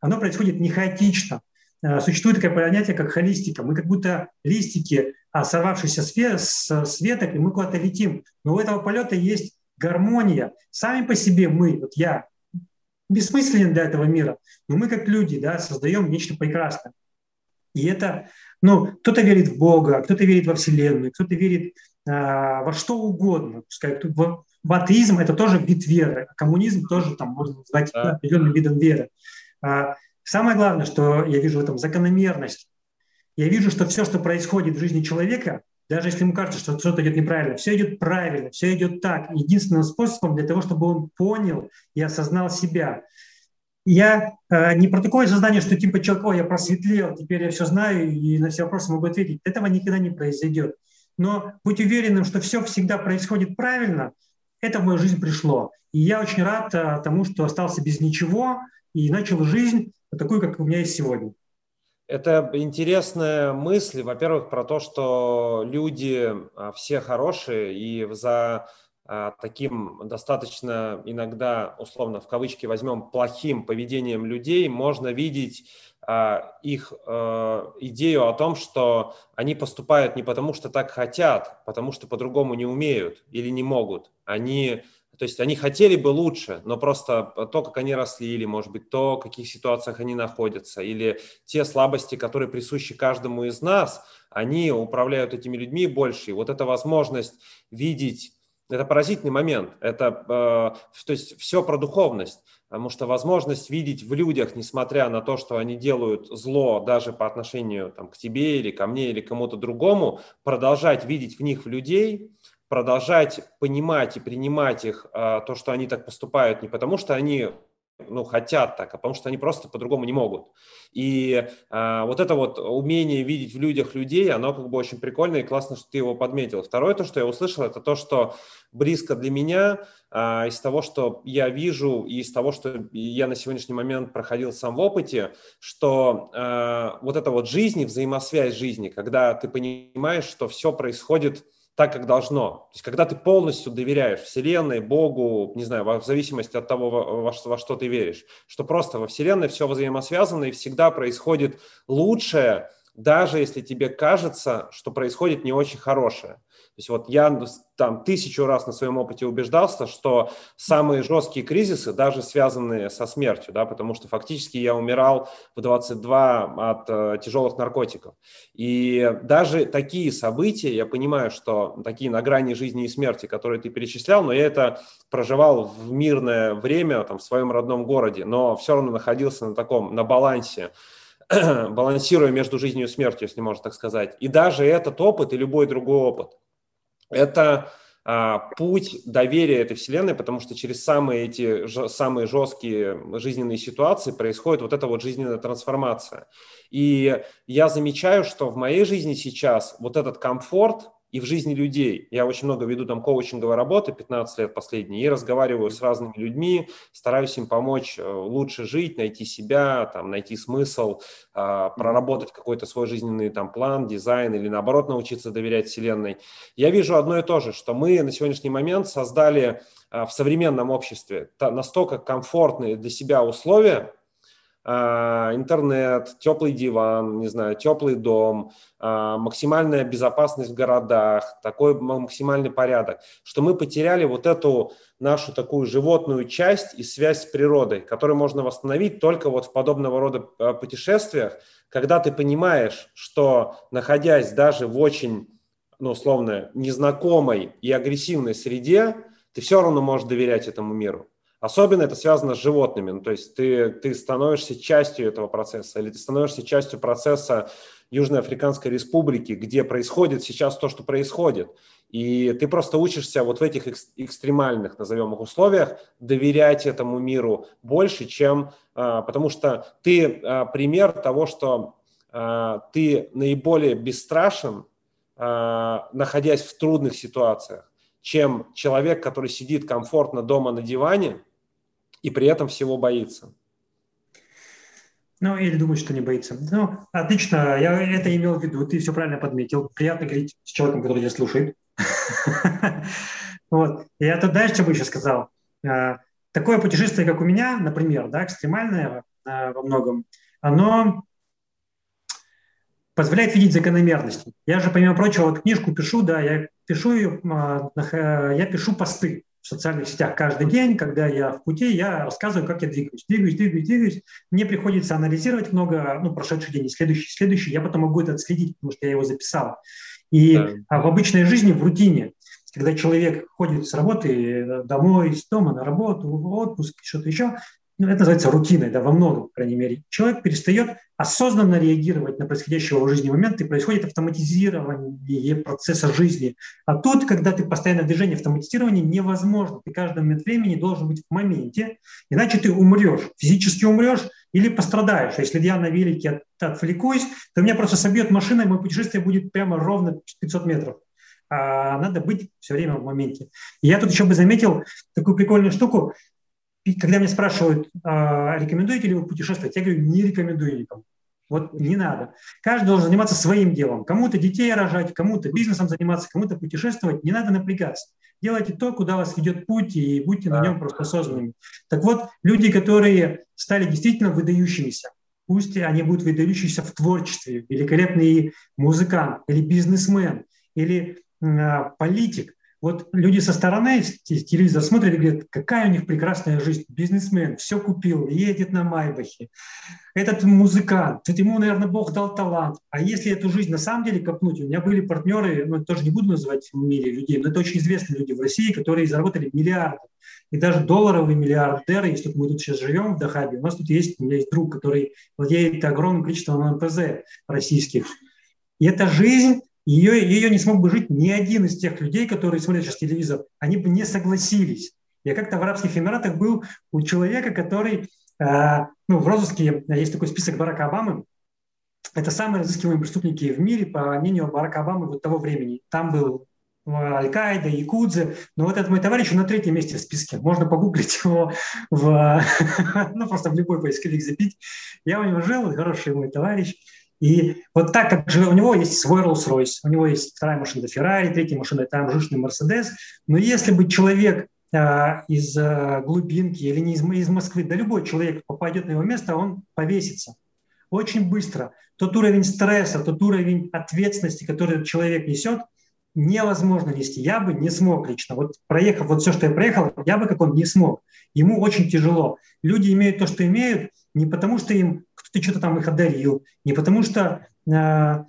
оно происходит не хаотично. Э, существует такое понятие, как холистика. Мы как будто листики, а, сорвавшиеся с веток, и мы куда-то летим. Но у этого полета есть гармония. Сами по себе мы, вот я, бессмысленен для этого мира, но мы как люди да, создаем нечто прекрасное. И это, ну, кто-то верит в Бога, кто-то верит во Вселенную, кто-то верит Э, во что угодно. Пускай, в, в атеизм это тоже вид веры, а коммунизм тоже там можно назвать да. определенным видом веры. А, самое главное, что я вижу в этом закономерность. Я вижу, что все, что происходит в жизни человека, даже если ему кажется, что что-то идет неправильно, все идет правильно, все идет так. Единственным способом для того, чтобы он понял и осознал себя. Я э, не про такое сознание, что типа человек, о, я просветлел, теперь я все знаю и на все вопросы могу ответить. Этого никогда не произойдет но быть уверенным, что все всегда происходит правильно, это в мою жизнь пришло. И я очень рад а, тому, что остался без ничего и начал жизнь такую, как у меня есть сегодня. Это интересная мысль, во-первых, про то, что люди а, все хорошие, и за а, таким достаточно иногда, условно, в кавычки возьмем, плохим поведением людей, можно видеть а, их э, идею о том, что они поступают не потому, что так хотят, потому что по-другому не умеют или не могут. Они то есть они хотели бы лучше, но просто то, как они росли, или, может быть, то, в каких ситуациях они находятся, или те слабости, которые присущи каждому из нас, они управляют этими людьми больше. И вот эта возможность видеть это поразительный момент. Это, э, то есть все про духовность, потому что возможность видеть в людях, несмотря на то, что они делают зло даже по отношению там, к тебе или ко мне или кому-то другому, продолжать видеть в них в людей, продолжать понимать и принимать их, э, то, что они так поступают не потому, что они ну, хотят так, а потому что они просто по-другому не могут. И а, вот это вот умение видеть в людях людей, оно как бы очень прикольно и классно, что ты его подметил. Второе, то, что я услышал, это то, что близко для меня а, из того, что я вижу, и из того, что я на сегодняшний момент проходил сам в опыте, что а, вот это вот жизнь взаимосвязь жизни, когда ты понимаешь, что все происходит так, как должно. То есть, когда ты полностью доверяешь Вселенной, Богу, не знаю, в зависимости от того, во, во, во что ты веришь, что просто во Вселенной все взаимосвязано и всегда происходит лучшее, даже если тебе кажется, что происходит не очень хорошее. То есть вот я там тысячу раз на своем опыте убеждался, что самые жесткие кризисы, даже связанные со смертью, да, потому что фактически я умирал в 22 от э, тяжелых наркотиков. И даже такие события, я понимаю, что такие на грани жизни и смерти, которые ты перечислял, но я это проживал в мирное время там, в своем родном городе, но все равно находился на таком, на балансе балансируя между жизнью и смертью, если можно так сказать. И даже этот опыт и любой другой опыт – это а, путь доверия этой вселенной, потому что через самые эти ж, самые жесткие жизненные ситуации происходит вот эта вот жизненная трансформация. И я замечаю, что в моей жизни сейчас вот этот комфорт, и в жизни людей. Я очень много веду там коучинговой работы, 15 лет последние, и разговариваю с разными людьми, стараюсь им помочь э, лучше жить, найти себя, там, найти смысл, а, проработать какой-то свой жизненный там план, дизайн или наоборот научиться доверять Вселенной. Я вижу одно и то же, что мы на сегодняшний момент создали а, в современном обществе настолько комфортные для себя условия, интернет, теплый диван, не знаю, теплый дом, а, максимальная безопасность в городах, такой максимальный порядок, что мы потеряли вот эту нашу такую животную часть и связь с природой, которую можно восстановить только вот в подобного рода а, путешествиях, когда ты понимаешь, что находясь даже в очень, ну, условно, незнакомой и агрессивной среде, ты все равно можешь доверять этому миру. Особенно это связано с животными. Ну, то есть ты, ты становишься частью этого процесса, или ты становишься частью процесса Южной Африканской Республики, где происходит сейчас то, что происходит. И ты просто учишься вот в этих экстремальных, назовем их, условиях доверять этому миру больше, чем... А, потому что ты а, пример того, что а, ты наиболее бесстрашен, находясь в трудных ситуациях, чем человек, который сидит комфортно дома на диване – и при этом всего боится. Ну, или думает, что не боится. Ну, отлично, я это имел в виду, ты все правильно подметил. Приятно говорить с человеком, который тебя слушает. Вот. Я тут дальше бы еще сказал. А, такое путешествие, как у меня, например, да, экстремальное а, во многом, оно позволяет видеть закономерности. Я же, помимо прочего, вот книжку пишу, да, я пишу ее, а, я пишу посты в социальных сетях каждый день, когда я в пути, я рассказываю, как я двигаюсь. Двигаюсь, двигаюсь, двигаюсь. Мне приходится анализировать много, ну, прошедший день, следующий, следующий. Я потом могу это отследить, потому что я его записал. И да. а в обычной жизни, в рутине, когда человек ходит с работы домой, с дома на работу, в отпуск, что-то еще, ну, это называется рутиной, да, во многом, по крайней мере. Человек перестает осознанно реагировать на происходящий в жизни момент, и происходит автоматизирование процесса жизни. А тут, когда ты постоянно в движении, автоматизирование невозможно. Ты каждый момент времени должен быть в моменте, иначе ты умрешь, физически умрешь или пострадаешь. Если я на велике от, отвлекусь, то меня просто собьет машина, и мое путешествие будет прямо ровно 500 метров. А надо быть все время в моменте. И я тут еще бы заметил такую прикольную штуку когда меня спрашивают, а, рекомендуете ли вы путешествовать, я говорю, не рекомендую никому. Вот не надо. Каждый должен заниматься своим делом. Кому-то детей рожать, кому-то бизнесом заниматься, кому-то путешествовать. Не надо напрягаться. Делайте то, куда вас ведет путь, и будьте на нем просто осознанными. Так вот, люди, которые стали действительно выдающимися, пусть они будут выдающиеся в творчестве, великолепный музыкант или бизнесмен, или э, политик – вот люди со стороны телевизор смотрят и говорят, какая у них прекрасная жизнь. Бизнесмен, все купил, едет на Майбахе. Этот музыкант, это ему, наверное, Бог дал талант. А если эту жизнь на самом деле копнуть, у меня были партнеры, ну, тоже не буду называть в мире людей, но это очень известные люди в России, которые заработали миллиарды. И даже долларовые миллиардеры, если мы тут сейчас живем в Дахабе, у нас тут есть, у меня есть друг, который владеет огромным количеством МПЗ российских. И эта жизнь ее, ее не смог бы жить ни один из тех людей, которые смотрят сейчас телевизор. Они бы не согласились. Я как-то в Арабских Эмиратах был у человека, который, э, ну, в розыске, есть такой список Барака Обамы, это самые разыскиваемые преступники в мире, по мнению Барака Обамы вот того времени. Там был э, Аль-Каида, Якудзе, но вот этот мой товарищ на третьем месте в списке. Можно погуглить его, в, ну, просто в любой поисковик забить. Я у него жил, хороший мой товарищ. И вот так как же у него есть свой Rolls-Royce, у него есть вторая машина Ferrari, третья машина там жирный Mercedes, но если бы человек а, из а, глубинки или не из, из Москвы, да любой человек попадет на его место, он повесится очень быстро. Тот уровень стресса, тот уровень ответственности, который человек несет, невозможно нести. Я бы не смог лично. Вот проехав вот все, что я проехал, я бы как он не смог. Ему очень тяжело. Люди имеют то, что имеют, не потому что им кто-то что-то там их одарил, не потому что э,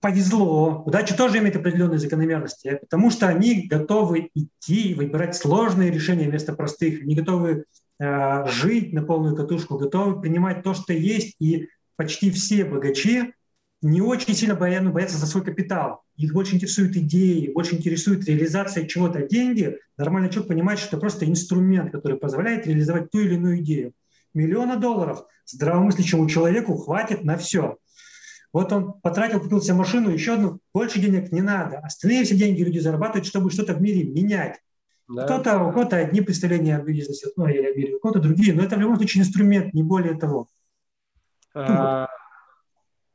повезло. Удача тоже имеет определенные закономерности, а потому что они готовы идти и выбирать сложные решения вместо простых. Они готовы э, жить на полную катушку, готовы принимать то, что есть. И почти все богачи не очень сильно боятся, ну, боятся за свой капитал. Их больше интересуют идеи, больше интересует реализация чего-то. Деньги, нормальный человек понимает, что это просто инструмент, который позволяет реализовать ту или иную идею. Миллиона долларов здравомыслящему человеку хватит на все. Вот он потратил, купил себе машину, еще одну, больше денег не надо. Остальные все деньги люди зарабатывают, чтобы что-то в мире менять. Да. Кто-то, у кого-то одни представления об бизнесе, ну, или о мире, у кого-то другие, но это в любом случае инструмент, не более того. А,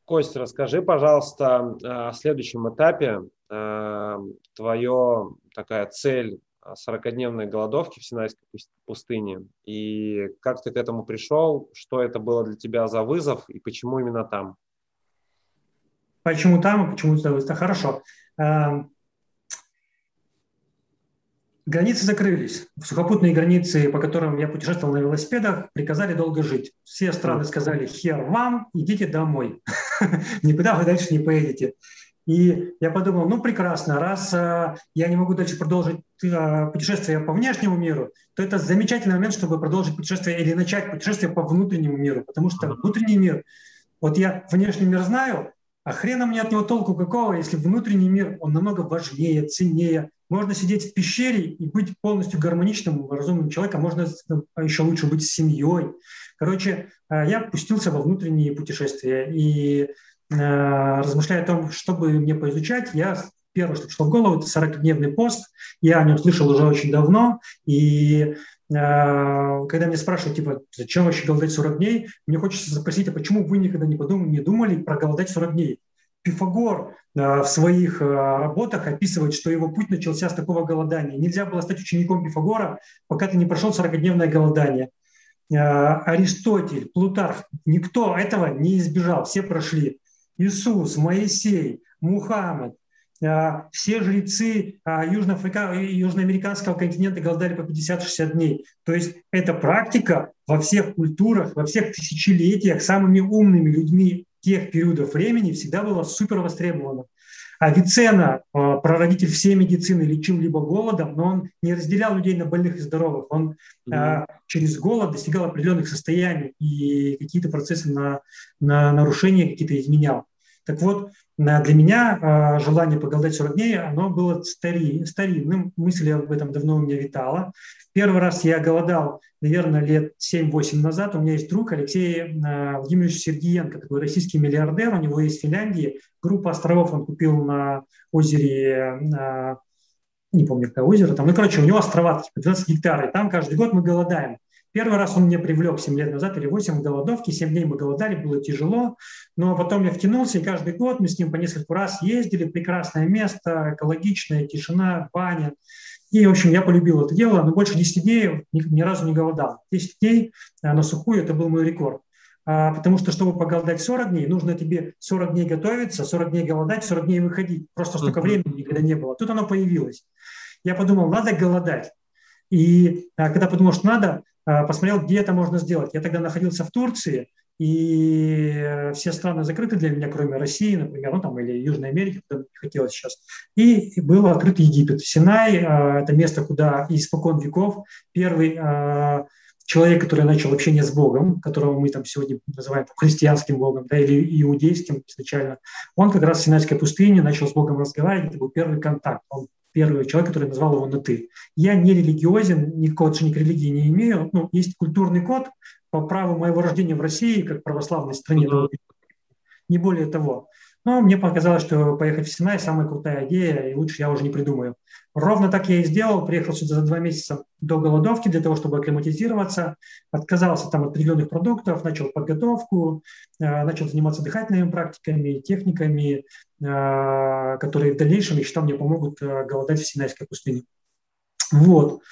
Кость, расскажи, пожалуйста, о следующем этапе. А, Твоя такая цель 40-дневной голодовки в Синайской пустыне. И как ты к этому пришел? Что это было для тебя за вызов и почему именно там? Почему там и почему за вызов? Хорошо. Эм, границы закрылись. Сухопутные границы, по которым я путешествовал на велосипедах, приказали долго жить. Все страны сказали, хер вам, идите домой. Никуда вы дальше не поедете. И я подумал, ну прекрасно, раз э, я не могу дальше продолжить э, путешествие по внешнему миру, то это замечательный момент, чтобы продолжить путешествие или начать путешествие по внутреннему миру, потому что внутренний мир, вот я внешний мир знаю, а хрена мне от него толку какого, если внутренний мир, он намного важнее, ценнее. Можно сидеть в пещере и быть полностью гармоничным, разумным человеком, можно еще лучше быть с семьей. Короче, э, я пустился во внутренние путешествия, и Э, размышляя о том, что бы мне поизучать, я первое, что пришло в голову, это 40-дневный пост. Я о нем слышал уже очень давно, и э, когда меня спрашивают, типа, зачем вообще голодать 40 дней, мне хочется спросить, а почему вы никогда не подумали, не думали про голодать 40 дней? Пифагор э, в своих работах описывает, что его путь начался с такого голодания. Нельзя было стать учеником Пифагора, пока ты не прошел 40-дневное голодание. Аристотель, Плутарх, никто этого не избежал, все прошли. Иисус, Моисей, Мухаммед, а, все жрецы а, южноамериканского континента голодали по 50-60 дней. То есть эта практика во всех культурах, во всех тысячелетиях самыми умными людьми тех периодов времени всегда была супер востребована. Авиценна, а, прародитель всей медицины, лечил либо голодом, но он не разделял людей на больных и здоровых. Он mm-hmm. через голод достигал определенных состояний и какие-то процессы на, на нарушения какие-то изменял. Так вот, для меня желание поголодать 40 дней, оно было стари, старинным. Мысль об этом давно у меня витала. Первый раз я голодал, наверное, лет 7-8 назад. У меня есть друг Алексей Владимирович Сергиенко, такой российский миллиардер. У него есть Финляндии группа островов он купил на озере не помню, какое озеро там. Ну, короче, у него острова, типа 12 гектаров, и там каждый год мы голодаем. Первый раз он меня привлек 7 лет назад или 8 голодовки, 7 дней мы голодали, было тяжело, но потом я втянулся, и каждый год мы с ним по несколько раз ездили, прекрасное место, экологичная тишина, баня. И, в общем, я полюбил это дело, но больше 10 дней ни, ни разу не голодал. 10 дней э, на сухую – это был мой рекорд. А, потому что, чтобы поголодать 40 дней, нужно тебе 40 дней готовиться, 40 дней голодать, 40 дней выходить. Просто столько времени никогда не было. Тут оно появилось. Я подумал, надо голодать. И а, когда подумал, что надо, а, посмотрел, где это можно сделать. Я тогда находился в Турции, и все страны закрыты для меня, кроме России, например, ну там или Южной Америки, куда мне хотелось сейчас. И был открыт Египет. Синай а, – это место, куда испокон веков первый человек, который начал общение с Богом, которого мы там сегодня называем христианским Богом, да, или иудейским изначально, он как раз в Синайской пустыне начал с Богом разговаривать, это был первый контакт. Он первый человек, который назвал его на «ты». Я не религиозен, никакого отношения к религии не имею. Ну, есть культурный код по праву моего рождения в России, как православной стране, mm-hmm. не более того. Но мне показалось, что поехать в Синай – самая крутая идея, и лучше я уже не придумаю. Ровно так я и сделал. Приехал сюда за два месяца до голодовки для того, чтобы акклиматизироваться. Отказался там от определенных продуктов, начал подготовку, э, начал заниматься дыхательными практиками, техниками, э, которые в дальнейшем, я считал, мне помогут э, голодать в Синайской пустыне. Вот.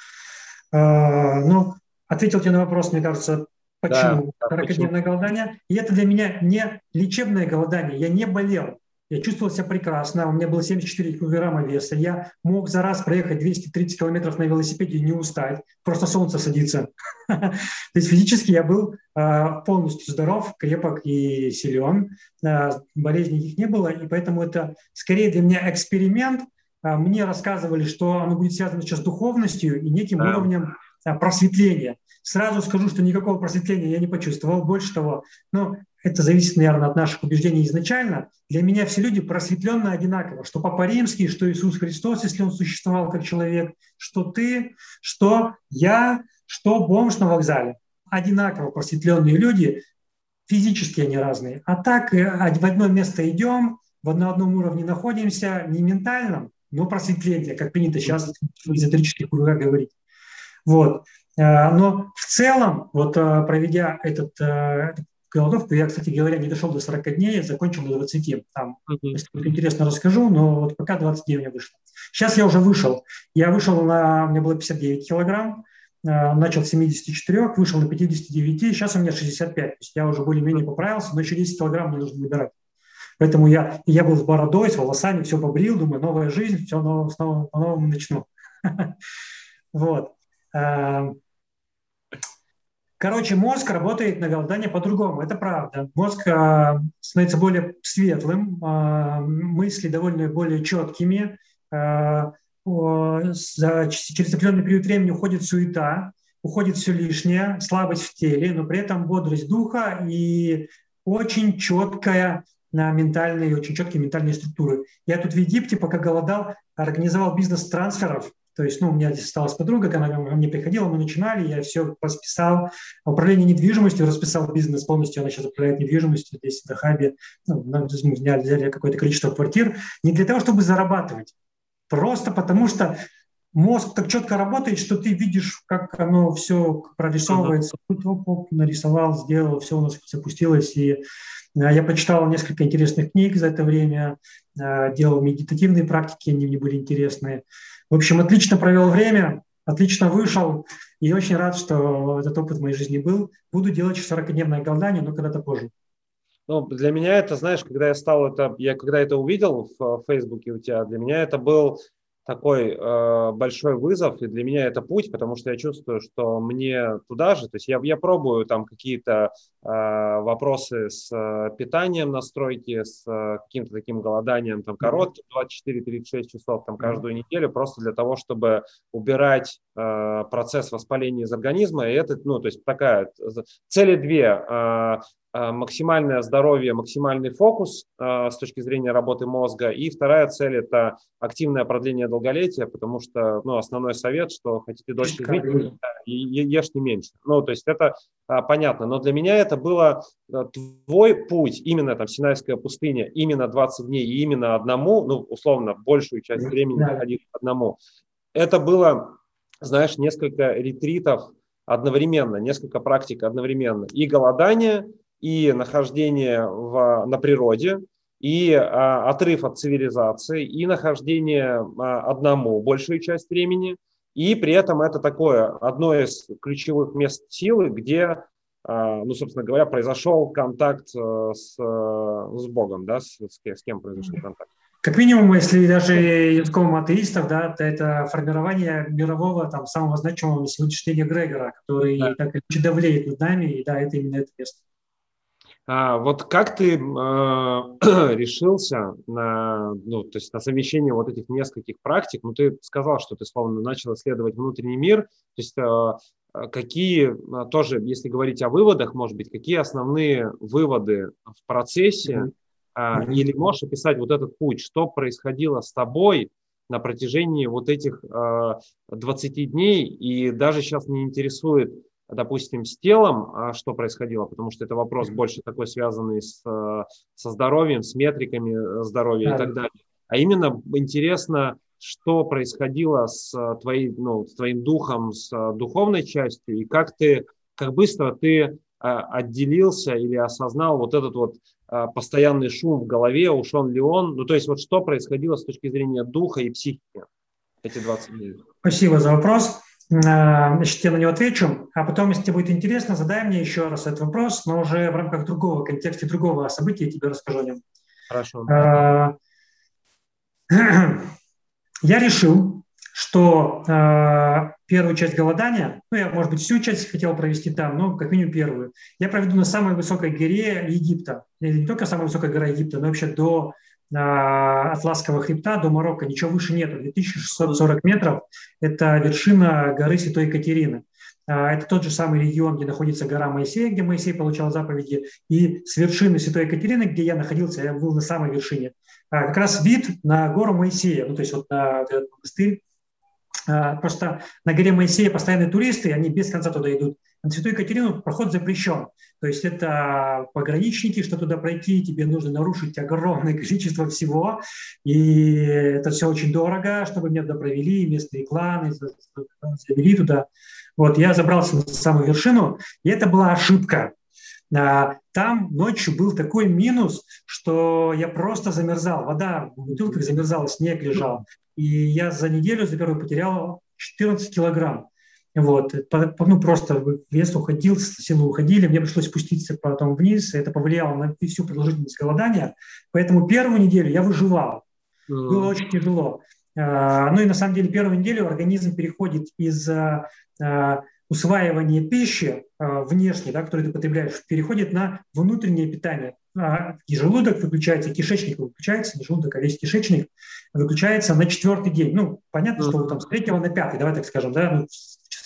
Ну, ответил тебе на вопрос, мне кажется, почему да, 40-дневное голодание. И это для меня не лечебное голодание. Я не болел. Я чувствовал себя прекрасно, у меня было 74 килограмма веса, я мог за раз проехать 230 километров на велосипеде и не устать, просто солнце садится. То есть физически я был а, полностью здоров, крепок и силен, а, болезней никаких не было, и поэтому это скорее для меня эксперимент. А, мне рассказывали, что оно будет связано сейчас с духовностью и неким уровнем просветления. Сразу скажу, что никакого просветления я не почувствовал. Больше того, ну, это зависит, наверное, от наших убеждений изначально. Для меня все люди просветленные одинаково. Что Папа Римский, что Иисус Христос, если он существовал как человек, что ты, что я, что бомж на вокзале. Одинаково просветленные люди, физически они разные. А так э, в одно место идем, в одном уровне находимся, не ментальном, но просветление, как принято сейчас в эзотерических кругах говорить. Вот. Э, но в целом, вот э, проведя этот, э, эту голодовку, я, кстати говоря, не дошел до 40 дней, закончил до 20. Там, uh-huh. если будет интересно, расскажу, но вот пока 20 дней у меня вышло. Сейчас я уже вышел. Я вышел на, у меня было 59 килограмм, начал с 74, вышел на 59, сейчас у меня 65. То есть я уже более-менее поправился, но еще 10 килограмм мне нужно набирать. Поэтому я, я был с бородой, с волосами, все побрил, думаю, новая жизнь, все снова, снова по-новому начну. Вот. Эм, короче, мозг работает на голодание по-другому, это правда. Мозг э, становится более светлым, э, мысли довольно более четкими. Э, через определенный период времени уходит суета, уходит все лишнее, слабость в теле, но при этом бодрость духа и очень четкая на ментальные, очень четкие ментальные структуры. Я тут в Египте, пока голодал, организовал бизнес трансферов то есть, ну, у меня здесь осталась подруга, она ко мне приходила, мы начинали, я все расписал. Управление недвижимостью расписал бизнес полностью, она сейчас управляет недвижимостью здесь, в Дахабе. Ну, мы взяли, взяли какое-то количество квартир. Не для того, чтобы зарабатывать, просто потому что мозг так четко работает, что ты видишь, как оно все прорисовывается. Тут оп, оп, нарисовал, сделал, все у нас запустилось. И э, я почитал несколько интересных книг за это время, э, делал медитативные практики, они мне были интересные. В общем, отлично провел время, отлично вышел, и очень рад, что этот опыт в моей жизни был. Буду делать 40-дневное голодание, но когда-то позже. Ну, для меня это, знаешь, когда я стал это, я когда это увидел в Фейсбуке у тебя, для меня это был такой э, большой вызов, и для меня это путь, потому что я чувствую, что мне туда же, то есть я, я пробую там какие-то э, вопросы с э, питанием настройки, с э, каким-то таким голоданием, там, коротким, 24-36 часов там каждую неделю, просто для того, чтобы убирать э, процесс воспаления из организма, и это, ну, то есть такая, цели две, э, Э, максимальное здоровье, максимальный фокус э, с точки зрения работы мозга. И вторая цель – это активное продление долголетия, потому что ну, основной совет, что хотите дольше жить, ешьте меньше. Ну, то есть это а, понятно. Но для меня это было э, твой путь, именно там Синайская пустыня, именно 20 дней и именно одному, ну, условно, большую часть времени находиться одному. Это было, знаешь, несколько ретритов, одновременно, несколько практик одновременно. И голодание, и нахождение в, на природе, и а, отрыв от цивилизации, и нахождение а, одному большую часть времени. И при этом это такое одно из ключевых мест силы, где, а, ну, собственно говоря, произошел контакт э, с, с Богом, да, с, с кем произошел контакт. Как минимум, если даже языком атеистов, да, то это формирование мирового, там, самого значимого на сегодняшний день Грегора, который да. так или иначе давлеет над нами, и да, это именно это место. А, вот как ты э, решился на, ну, то есть на совмещение вот этих нескольких практик? Ну, ты сказал, что ты словно начал исследовать внутренний мир. То есть э, какие, тоже, если говорить о выводах, может быть, какие основные выводы в процессе mm-hmm а, или можешь описать вот этот путь, что происходило с тобой на протяжении вот этих 20 а, дней, и даже сейчас не интересует, допустим, с телом, а, что происходило, потому что это вопрос больше такой связанный с, со здоровьем, с метриками э, здоровья да. и так далее. А именно интересно, что происходило с, твоей, ну, с твоим духом, с духовной частью, и как ты, как быстро ты отделился или осознал вот этот вот постоянный шум в голове, ушел ли он, ну то есть вот что происходило с точки зрения духа и психики эти 20 дней? Спасибо за вопрос. А, значит, я на него отвечу, а потом, если тебе будет интересно, задай мне еще раз этот вопрос, но уже в рамках другого контекста, другого события я тебе расскажу о нем. Хорошо. А, я решил, что э, первую часть голодания, ну, я, может быть, всю часть хотел провести там, но как минимум первую, я проведу на самой высокой горе Египта. Не только самая высокая гора Египта, но вообще до э, Атласского хребта, до Марокко. Ничего выше нет. 2640 метров – это вершина горы Святой Екатерины. Э, это тот же самый регион, где находится гора Моисея, где Моисей получал заповеди. И с вершины Святой Екатерины, где я находился, я был на самой вершине, э, как раз вид на гору Моисея, ну, то есть вот на этот монастырь, а, просто на горе Моисея постоянные туристы, они без конца туда идут. На Святую Екатерину проход запрещен. То есть это пограничники, что туда пройти, тебе нужно нарушить огромное количество всего. И это все очень дорого, чтобы меня туда провели, местные кланы завели туда. Вот, я забрался на самую вершину, и это была ошибка. А, там ночью был такой минус, что я просто замерзал. Вода в бутылках замерзала, снег лежал. И я за неделю, за первую потерял 14 килограмм. Вот, ну, просто вес уходил, силы уходили, мне пришлось спуститься потом вниз, это повлияло на всю продолжительность голодания. Поэтому первую неделю я выживал. Mm. Было очень тяжело. А, ну и на самом деле первую неделю организм переходит из а, усваивания пищи внешней, да, которую ты потребляешь, переходит на внутреннее питание и желудок выключается, кишечник выключается, не желудок, а весь кишечник выключается на четвертый день. Ну, понятно, что там с третьего на пятый, давай так скажем, да, ну,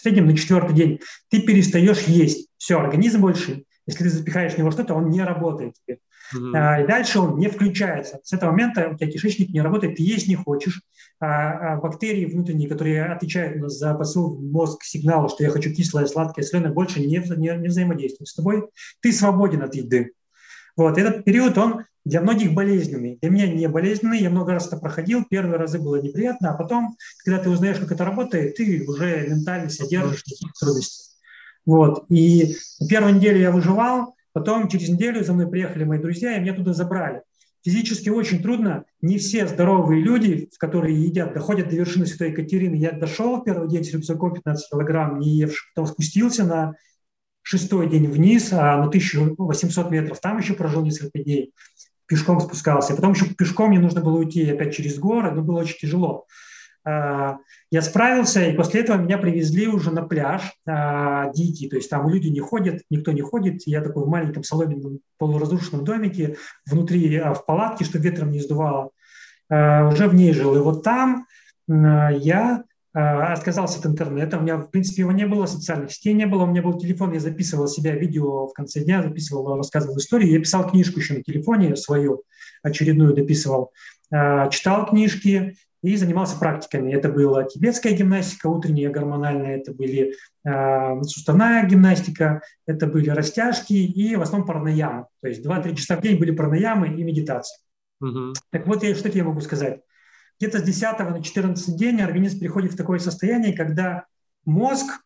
среднем на четвертый день ты перестаешь есть. Все, организм больше, если ты запихаешь в него что-то, он не работает тебе. Mm-hmm. А, и дальше он не включается. С этого момента у тебя кишечник не работает, ты есть не хочешь. А, а бактерии внутренние, которые отвечают за посыл в мозг сигнала, что я хочу кислое, сладкое, соленое, больше не, не, не взаимодействуют с тобой. Ты свободен от еды. Вот, этот период, он для многих болезненный. Для меня не болезненный, я много раз это проходил, первые разы было неприятно, а потом, когда ты узнаешь, как это работает, ты уже ментально себя держишь таких трудностей. Вот, и первую неделю я выживал, потом через неделю за мной приехали мои друзья, и меня туда забрали. Физически очень трудно. Не все здоровые люди, которые едят, доходят до вершины Святой Екатерины. Я дошел в первый день с рюкзаком 15 килограмм, не евший, потом спустился на шестой день вниз, а на 1800 метров там еще прожил несколько дней, пешком спускался. Потом еще пешком мне нужно было уйти опять через горы, но было очень тяжело. А, я справился, и после этого меня привезли уже на пляж а, дикий, то есть там люди не ходят, никто не ходит. Я такой в маленьком соломенном полуразрушенном домике, внутри а, в палатке, чтобы ветром не сдувало, уже в ней жил. И вот там я отказался от интернета, у меня, в принципе, его не было, социальных сетей не было, у меня был телефон, я записывал себя видео в конце дня, записывал, рассказывал истории, я писал книжку еще на телефоне свою, очередную дописывал, а, читал книжки и занимался практиками. Это была тибетская гимнастика, утренняя гормональная, это были а, суставная гимнастика, это были растяжки и в основном парнаямы. То есть 2-3 часа в день были парнаямы и медитация. Угу. Так вот, я, что я могу сказать где-то с 10 на 14 день организм приходит в такое состояние, когда мозг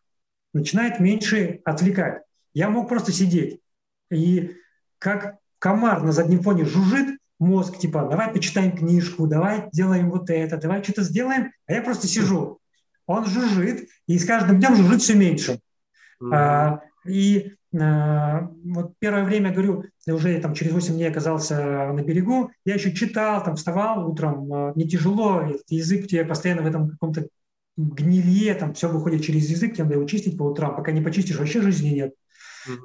начинает меньше отвлекать. Я мог просто сидеть. И как комар на заднем фоне жужжит, мозг, типа, давай почитаем книжку, давай делаем вот это, давай что-то сделаем, а я просто сижу. Он жужжит, и с каждым днем жужжит все меньше. Mm-hmm. А, и вот первое время, говорю, уже там через 8 дней оказался на берегу, я еще читал, там вставал утром, а, не тяжело, язык тебе постоянно в этом каком-то гнилье, там все выходит через язык, тебе надо его чистить по утрам, пока не почистишь, вообще жизни нет.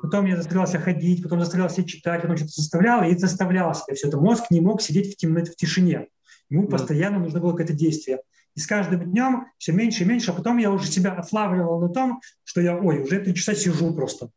Потом я заставлялся ходить, потом заставлялся читать, потом что-то заставлял и заставлял себя все это. Мозг не мог сидеть в темноте, в тишине. Ему постоянно нужно было какое-то действие. И с каждым днем все меньше и меньше, а потом я уже себя отлавливал на том, что я, ой, уже три часа сижу просто.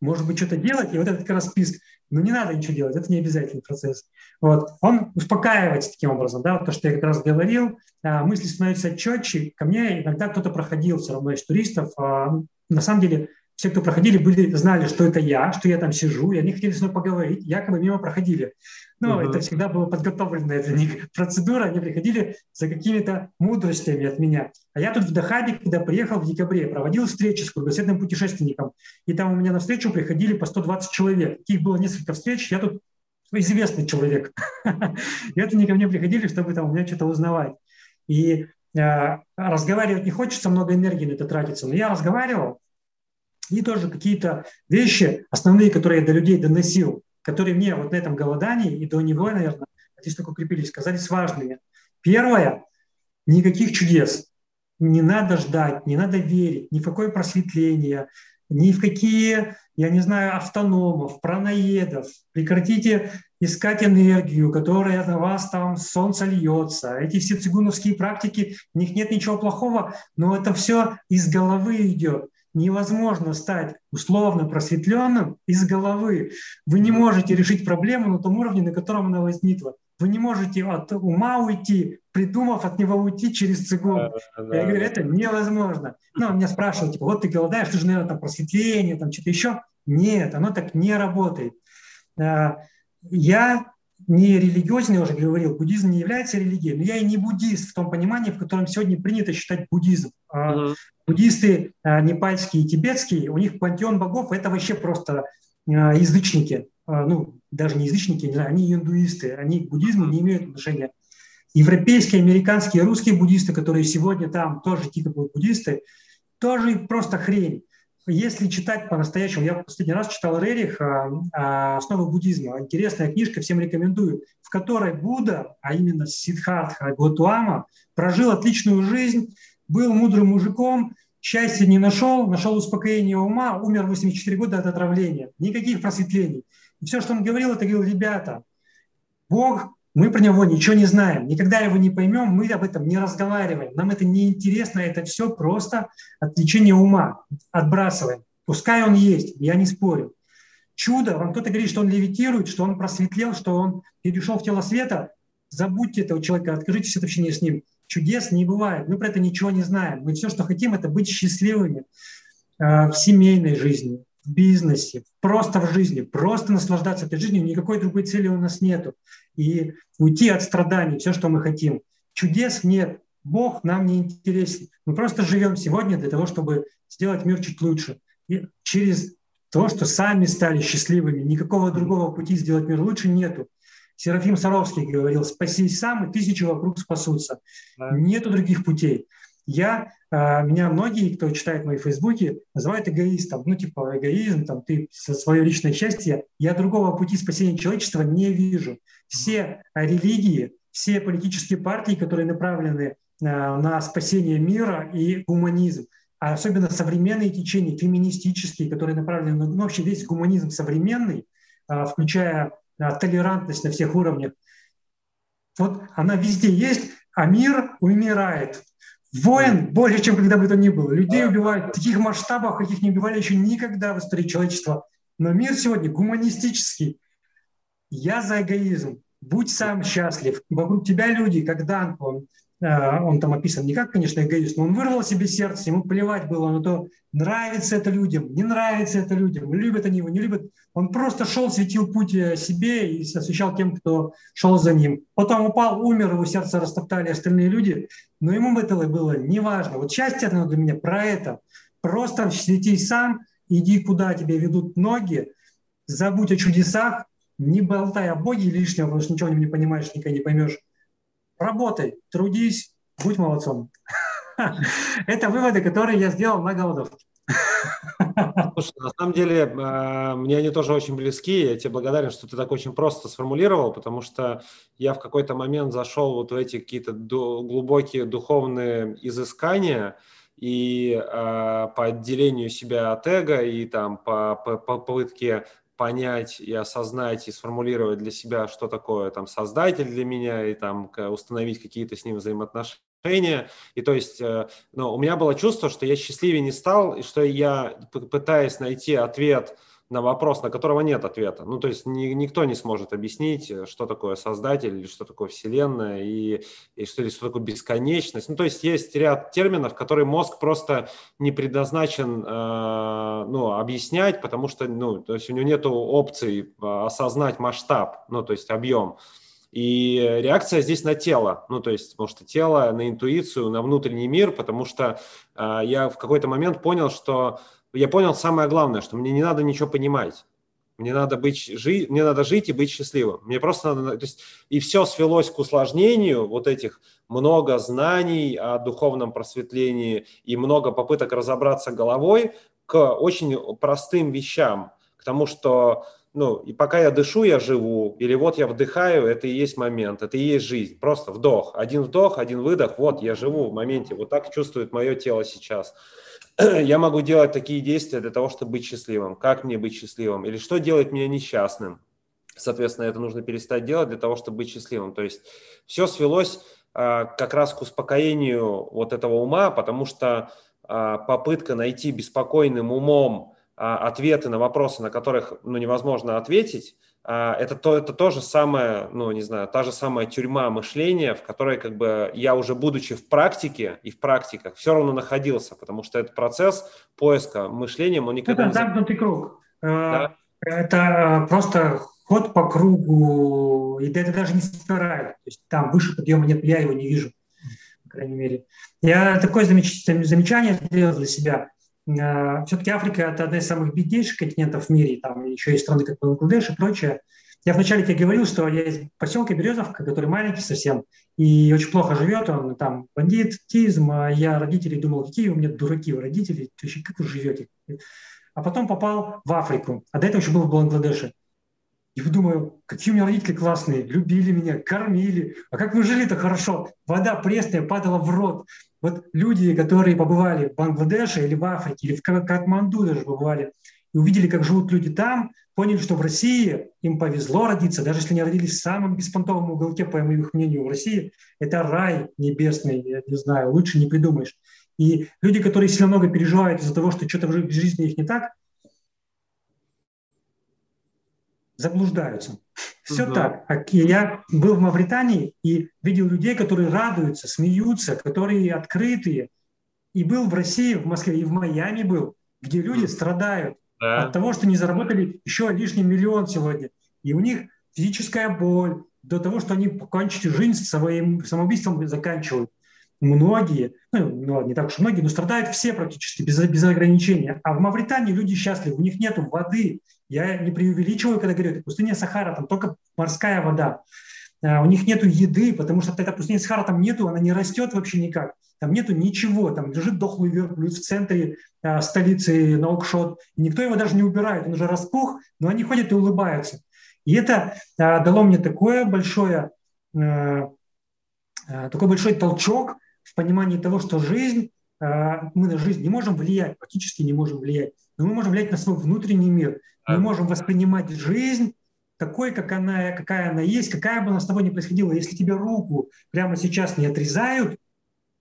Может быть, что-то делать, и вот этот как раз список. Но не надо ничего делать, это не обязательный процесс. Вот. Он успокаивается таким образом, да, вот то, что я как раз говорил, а, мысли становятся четче. Ко мне иногда кто-то проходил все равно из туристов. А, на самом деле все, кто проходили, были, знали, что это я, что я там сижу, и они хотели с мной поговорить, якобы мимо проходили. Но uh-huh. это всегда была подготовленная для них процедура, они приходили за какими-то мудростями от меня. А я тут в Дахабе, когда приехал в декабре, проводил встречи с кругосветным путешественником, и там у меня на встречу приходили по 120 человек. Таких было несколько встреч, я тут известный человек. И это не ко мне приходили, чтобы там у меня что-то узнавать. И э, разговаривать не хочется, много энергии на это тратится. Но я разговаривал, и тоже какие-то вещи, основные, которые я до людей доносил, которые мне вот на этом голодании и до него, наверное, здесь только укрепились, казались важными. Первое – никаких чудес. Не надо ждать, не надо верить, ни в какое просветление, ни в какие, я не знаю, автономов, праноедов. Прекратите искать энергию, которая на вас там солнце льется. Эти все цигуновские практики, в них нет ничего плохого, но это все из головы идет невозможно стать условно просветленным из головы. Вы не можете решить проблему на том уровне, на котором она возникла. Вы не можете от ума уйти, придумав от него уйти через цигун. Да, да, Я говорю, это невозможно. Ну, меня спрашивают, типа, вот ты голодаешь, ты же, наверное, там просветление, там что-то еще. Нет, оно так не работает. А, я не религиозен, я уже говорил, буддизм не является религией, но я и не буддист в том понимании, в котором сегодня принято считать буддизм. Uh-huh. Буддисты а, непальские и тибетские, у них пантеон богов – это вообще просто а, язычники. Ну, даже не язычники, не знаю, они индуисты, они к буддизму не имеют отношения. Европейские, американские, русские буддисты, которые сегодня там тоже типа буддисты, тоже просто хрень. Если читать по-настоящему, я в последний раз читал Рерих «Основы буддизма». Интересная книжка, всем рекомендую, в которой Будда, а именно Сиддхартха Готуама, прожил отличную жизнь, был мудрым мужиком, счастья не нашел, нашел успокоение ума, умер 84 года от отравления. Никаких просветлений. И все, что он говорил, это говорил, ребята, Бог мы про него ничего не знаем. Никогда его не поймем, мы об этом не разговариваем. Нам это не интересно, это все просто отвлечение ума. Отбрасываем. Пускай он есть, я не спорю. Чудо, вам кто-то говорит, что он левитирует, что он просветлел, что он перешел в тело света. Забудьте этого человека, откажитесь от общения с ним. Чудес не бывает. Мы про это ничего не знаем. Мы все, что хотим, это быть счастливыми э, в семейной жизни, в бизнесе, просто в жизни, просто наслаждаться этой жизнью, никакой другой цели у нас нету. И уйти от страданий, все, что мы хотим. Чудес нет, Бог нам не интересен. Мы просто живем сегодня для того, чтобы сделать мир чуть лучше. И через то, что сами стали счастливыми, никакого другого пути сделать мир лучше нету. Серафим Саровский говорил, спасись сам, и тысячи вокруг спасутся. Да. Нету других путей. Я, а, меня многие, кто читает мои фейсбуки, называют эгоистом. Ну, типа, эгоизм, там, ты свое личное счастье. Я другого пути спасения человечества не вижу. Все религии, все политические партии, которые направлены а, на спасение мира и гуманизм, а особенно современные течения, феминистические, которые направлены на ну, вообще весь гуманизм современный, а, включая толерантность на всех уровнях, вот она везде есть, а мир умирает. Войн больше, чем когда бы то ни было. Людей убивают в таких масштабах, каких не убивали еще никогда в истории человечества. Но мир сегодня гуманистический. Я за эгоизм. Будь сам счастлив. Вокруг тебя люди, как Данко, он Э, он там описан не как, конечно, эгоист, но он вырвал себе сердце, ему плевать было на то, нравится это людям, не нравится это людям, любят они его, не любят. Он просто шел, светил путь э, себе и освещал тем, кто шел за ним. Потом упал, умер, его сердце растоптали остальные люди, но ему этого было не важно. Вот счастье это для меня про это, Просто свети сам, иди куда тебя ведут ноги, забудь о чудесах, не болтай о Боге лишнего, потому что ничего не понимаешь, никогда не поймешь. Работай, трудись, будь молодцом. Это выводы, которые я сделал на голодовке. Слушай, на самом деле, э, мне они тоже очень близки. Я тебе благодарен, что ты так очень просто сформулировал, потому что я в какой-то момент зашел вот в эти какие-то глубокие духовные изыскания, и э, по отделению себя от эго, и там по, по, по попытке понять и осознать и сформулировать для себя, что такое там создатель для меня, и там установить какие-то с ним взаимоотношения. И то есть ну, у меня было чувство, что я счастливее не стал, и что я пытаюсь найти ответ на вопрос, на которого нет ответа. Ну, то есть ни, никто не сможет объяснить, э, что такое создатель, или что такое Вселенная, и, и что, или что такое бесконечность. Ну, то есть есть ряд терминов, которые мозг просто не предназначен э, ну, объяснять, потому что ну, то есть у него нет опции э, осознать масштаб, ну, то есть объем. И реакция здесь на тело, ну то есть, потому что тело на интуицию, на внутренний мир, потому что э, я в какой-то момент понял, что я понял самое главное, что мне не надо ничего понимать. Мне надо, быть, жить, мне надо жить и быть счастливым. Мне просто надо... То есть, и все свелось к усложнению вот этих много знаний о духовном просветлении и много попыток разобраться головой к очень простым вещам. К тому, что ну, и пока я дышу, я живу, или вот я вдыхаю, это и есть момент, это и есть жизнь, просто вдох, один вдох, один выдох, вот я живу в моменте, вот так чувствует мое тело сейчас. Я могу делать такие действия для того, чтобы быть счастливым. Как мне быть счастливым? Или что делает меня несчастным? Соответственно, это нужно перестать делать для того, чтобы быть счастливым. То есть все свелось а, как раз к успокоению вот этого ума, потому что а, попытка найти беспокойным умом ответы на вопросы, на которых ну, невозможно ответить, а, это, то, это то же самое, ну, не знаю, та же самая тюрьма мышления, в которой как бы я уже будучи в практике и в практиках все равно находился, потому что этот процесс поиска мышлением, он никогда это не... Замкнутый круг. Э, да? Это просто ход по кругу, и это даже не спираль. То есть там выше подъема нет, я его не вижу, по крайней мере. Я такое замечание сделал для себя. Э, Все-таки Африка – это одна из самых беднейших континентов в мире, там еще есть страны, как Бангладеш и прочее. Я вначале тебе говорил, что я из поселка Березовка, который маленький совсем, и очень плохо живет он, там бандитизм, а я родителей думал, какие у меня дураки у родителей, вообще как вы живете? А потом попал в Африку, а до этого еще был в Бангладеше. И думаю, какие у меня родители классные, любили меня, кормили. А как мы жили-то хорошо? Вода пресная падала в рот. Вот люди, которые побывали в Бангладеше или в Африке, или в Катманду даже побывали, и увидели, как живут люди там, поняли, что в России им повезло родиться, даже если они родились в самом беспонтовом уголке, по их мнению, в России, это рай небесный, я не знаю, лучше не придумаешь. И люди, которые сильно много переживают из-за того, что что-то в жизни их не так, заблуждаются. Все да. так. Я был в Мавритании и видел людей, которые радуются, смеются, которые открытые. И был в России, в Москве и в Майами был, где люди страдают да. от того, что не заработали еще лишний миллион сегодня. И у них физическая боль, до того, что они покончить жизнь своим самоубийством заканчивают. Многие, ну, ну, не так уж многие, но страдают все практически без, без ограничения. А в Мавритании люди счастливы, у них нет воды, я не преувеличиваю, когда говорю, это пустыня Сахара, там только морская вода. А, у них нет еды, потому что эта пустыня Сахара там нету, она не растет вообще никак. Там нету ничего, там лежит дохлый верблюд в центре а, столицы Наукшот. И никто его даже не убирает, он уже распух, но они ходят и улыбаются. И это а, дало мне такое большое, такой большой толчок в понимании того, что жизнь, мы на жизнь не можем влиять, практически не можем влиять, но мы можем влиять на свой внутренний мир. Мы можем воспринимать жизнь такой, как она, какая она есть, какая бы она с тобой ни происходила. Если тебе руку прямо сейчас не отрезают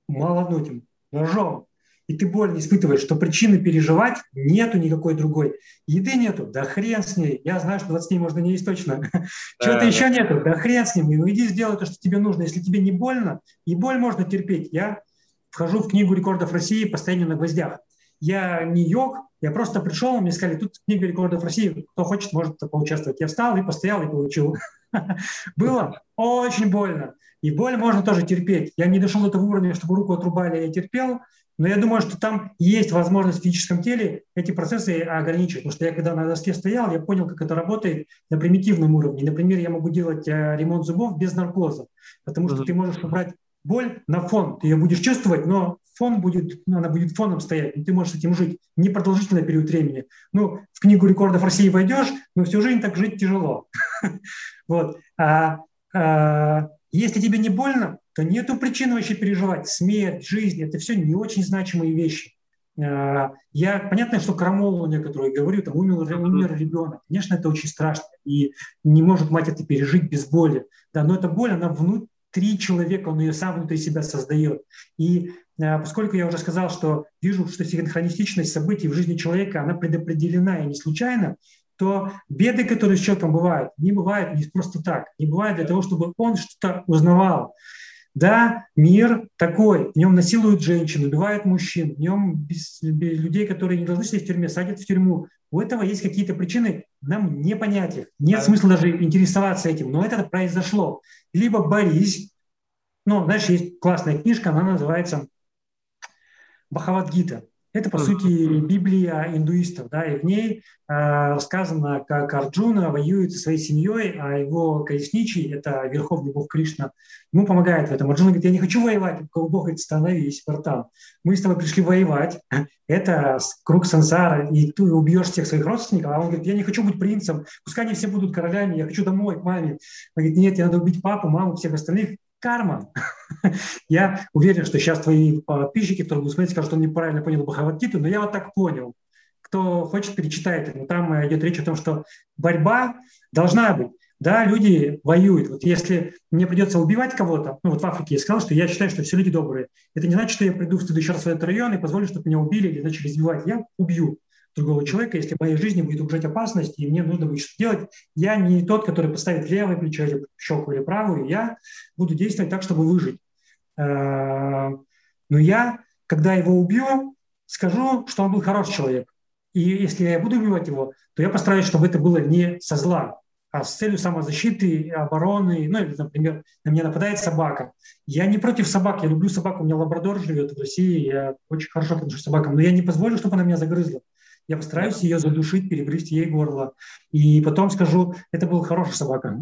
молодым ножом, и ты боль не испытываешь, что причины переживать нету никакой другой. Еды нету, да хрен с ней. Я знаю, что 20 дней можно не есть точно. Чего-то еще нету, да хрен с ним. Ну, иди сделай то, что тебе нужно. Если тебе не больно, и боль можно терпеть. Я вхожу в книгу рекордов России постоянно на гвоздях. Я не йог, я просто пришел, мне сказали, тут книга рекордов России, кто хочет, может поучаствовать. Я встал и постоял и получил. Было очень больно. И боль можно тоже терпеть. Я не дошел до того уровня, чтобы руку отрубали, я терпел. Но я думаю, что там есть возможность в физическом теле эти процессы ограничивать. Потому что я когда на доске стоял, я понял, как это работает на примитивном уровне. Например, я могу делать э, ремонт зубов без наркоза, потому что ты можешь убрать боль на фон. Ты ее будешь чувствовать, но фон будет, ну, она будет фоном стоять, и ты можешь с этим жить непродолжительный период времени. Ну, в книгу рекордов России войдешь, но всю жизнь так жить тяжело. Вот. А, а если тебе не больно, то нету причин вообще переживать. Смерть, жизнь – это все не очень значимые вещи. А, я, понятно, что крамолу некоторые говорю, там умер, умер ребенок. Конечно, это очень страшно, и не может мать это пережить без боли. Да, но эта боль, она внутри человека, он ее сам внутри себя создает. И а, поскольку я уже сказал, что вижу, что синхронистичность событий в жизни человека, она предопределена и не случайно, то беды, которые с человеком бывают, не бывают не просто так, не бывают для того, чтобы он что-то узнавал. Да, мир такой, в нем насилуют женщин, убивают мужчин, в нем без, без людей, которые не должны сидеть в тюрьме, садят в тюрьму. У этого есть какие-то причины, нам не понять их. Нет смысла даже интересоваться этим, но это произошло. Либо борись, ну, знаешь, есть классная книжка, она называется Бхавадгита. Это, по сути, Библия индуистов, да, и в ней э, рассказано, как Арджуна воюет со своей семьей, а его колесничий, это верховный бог Кришна, ему помогает в этом. Арджуна говорит, я не хочу воевать. Бог говорит, становись, братан. Мы с тобой пришли воевать. Это круг сансара, и ты убьешь всех своих родственников. А он говорит, я не хочу быть принцем, пускай они все будут королями, я хочу домой к маме. Он говорит, нет, тебе надо убить папу, маму, всех остальных карма. я уверен, что сейчас твои подписчики, которые будут смотреть, скажут, что он неправильно понял Бхагавадгиту, но я вот так понял. Кто хочет, перечитайте. Но там идет речь о том, что борьба должна быть. Да, люди воюют. Вот если мне придется убивать кого-то, ну вот в Африке я сказал, что я считаю, что все люди добрые. Это не значит, что я приду в следующий раз в этот район и позволю, чтобы меня убили или начали избивать. Я убью другого человека, если в моей жизни будет угрожать опасность, и мне нужно будет что-то делать, я не тот, который поставит левое плечо или щеку или правую, я буду действовать так, чтобы выжить. Э, но я, когда его убью, скажу, что он был хороший человек. И если я буду убивать его, то я постараюсь, чтобы это было не со зла, а с целью самозащиты, обороны. Ну, или, например, на меня нападает собака. Я не против собак, я люблю собаку, у меня лабрадор живет в России, я очень хорошо отношусь к собакам, но я не позволю, чтобы она меня загрызла. Я постараюсь ее задушить, перегрызть ей горло. И потом скажу, это был хороший собака.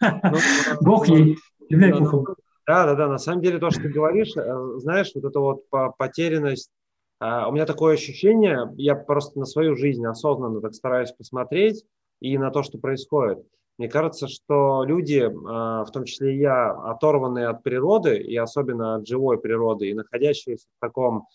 Ну, Бог ей, являй Богом. Да, да, да. На самом деле то, что ты говоришь, э, знаешь, вот эта вот потерянность, а, у меня такое ощущение, я просто на свою жизнь осознанно так стараюсь посмотреть и на то, что происходит. Мне кажется, что люди, а, в том числе и я, оторванные от природы, и особенно от живой природы, и находящиеся в таком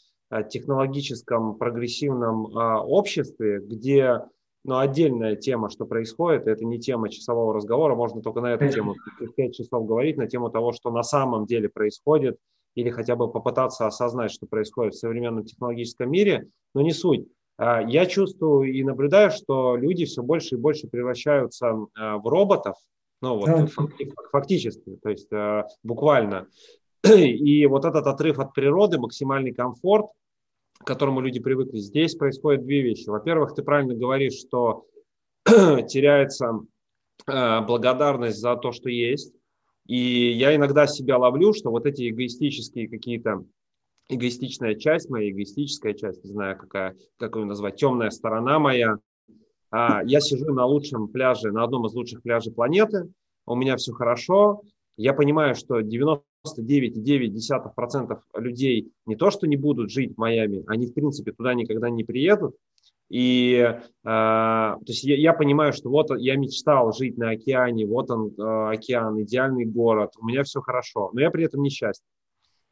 технологическом прогрессивном а, обществе, где ну, отдельная тема, что происходит, это не тема часового разговора, можно только на эту тему 5 часов говорить, на тему того, что на самом деле происходит, или хотя бы попытаться осознать, что происходит в современном технологическом мире, но не суть. А, я чувствую и наблюдаю, что люди все больше и больше превращаются а, в роботов, ну вот фактически, то есть буквально. И вот этот отрыв от природы, максимальный комфорт, к которому люди привыкли. Здесь происходят две вещи. Во-первых, ты правильно говоришь, что теряется э, благодарность за то, что есть. И я иногда себя ловлю, что вот эти эгоистические какие-то эгоистичная часть моя, эгоистическая часть, не знаю, какая, как ее назвать, темная сторона моя. А, я сижу на лучшем пляже, на одном из лучших пляжей планеты, у меня все хорошо, я понимаю, что 90 99,9% людей не то, что не будут жить в Майами, они, в принципе, туда никогда не приедут. И э, то есть я, я понимаю, что вот я мечтал жить на океане, вот он э, океан, идеальный город, у меня все хорошо, но я при этом несчастен.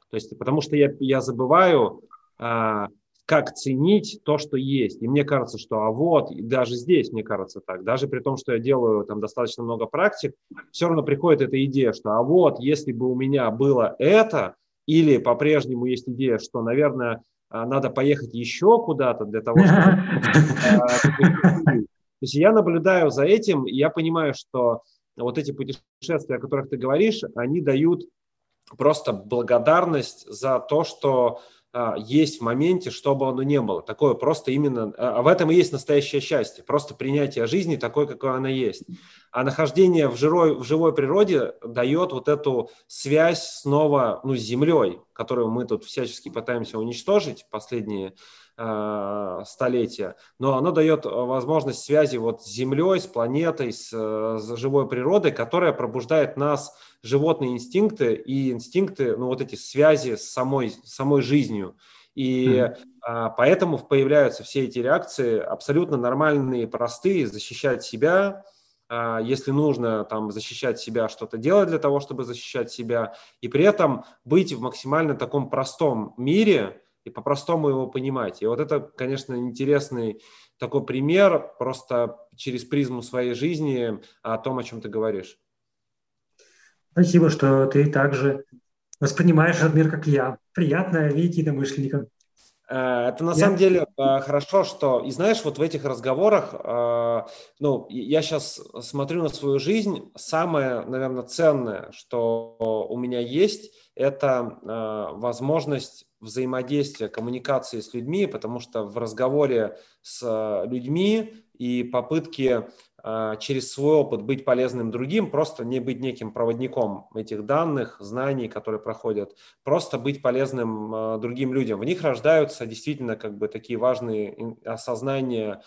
То есть потому что я, я забываю э, как ценить то, что есть. И мне кажется, что а вот, и даже здесь, мне кажется так, даже при том, что я делаю там достаточно много практик, все равно приходит эта идея, что а вот, если бы у меня было это, или по-прежнему есть идея, что, наверное, а, надо поехать еще куда-то для того, чтобы... А, то есть я наблюдаю за этим, и я понимаю, что вот эти путешествия, о которых ты говоришь, они дают просто благодарность за то, что есть в моменте, что бы оно ни было. Такое просто именно, а, а в этом и есть настоящее счастье, просто принятие жизни такой, какой она есть. А нахождение в живой, в живой природе дает вот эту связь снова ну, с Землей, которую мы тут всячески пытаемся уничтожить последние столетия. Но оно дает возможность связи вот с Землей, с планетой, с, с живой природой, которая пробуждает нас животные инстинкты и инстинкты, ну вот эти связи с самой, самой жизнью. И mm-hmm. поэтому появляются все эти реакции абсолютно нормальные, простые, защищать себя, а, если нужно там защищать себя, что-то делать для того, чтобы защищать себя, и при этом быть в максимально таком простом мире и по-простому его понимать. И вот это, конечно, интересный такой пример просто через призму своей жизни о том, о чем ты говоришь. Спасибо, что ты также воспринимаешь этот мир, как я. Приятно видеть единомышленников. Э, это на я... самом деле э, хорошо, что, и знаешь, вот в этих разговорах, э, ну, я сейчас смотрю на свою жизнь, самое, наверное, ценное, что у меня есть, это возможность взаимодействия, коммуникации с людьми, потому что в разговоре с людьми и попытки а, через свой опыт быть полезным другим, просто не быть неким проводником этих данных, знаний, которые проходят, просто быть полезным а, другим людям. В них рождаются действительно как бы такие важные осознания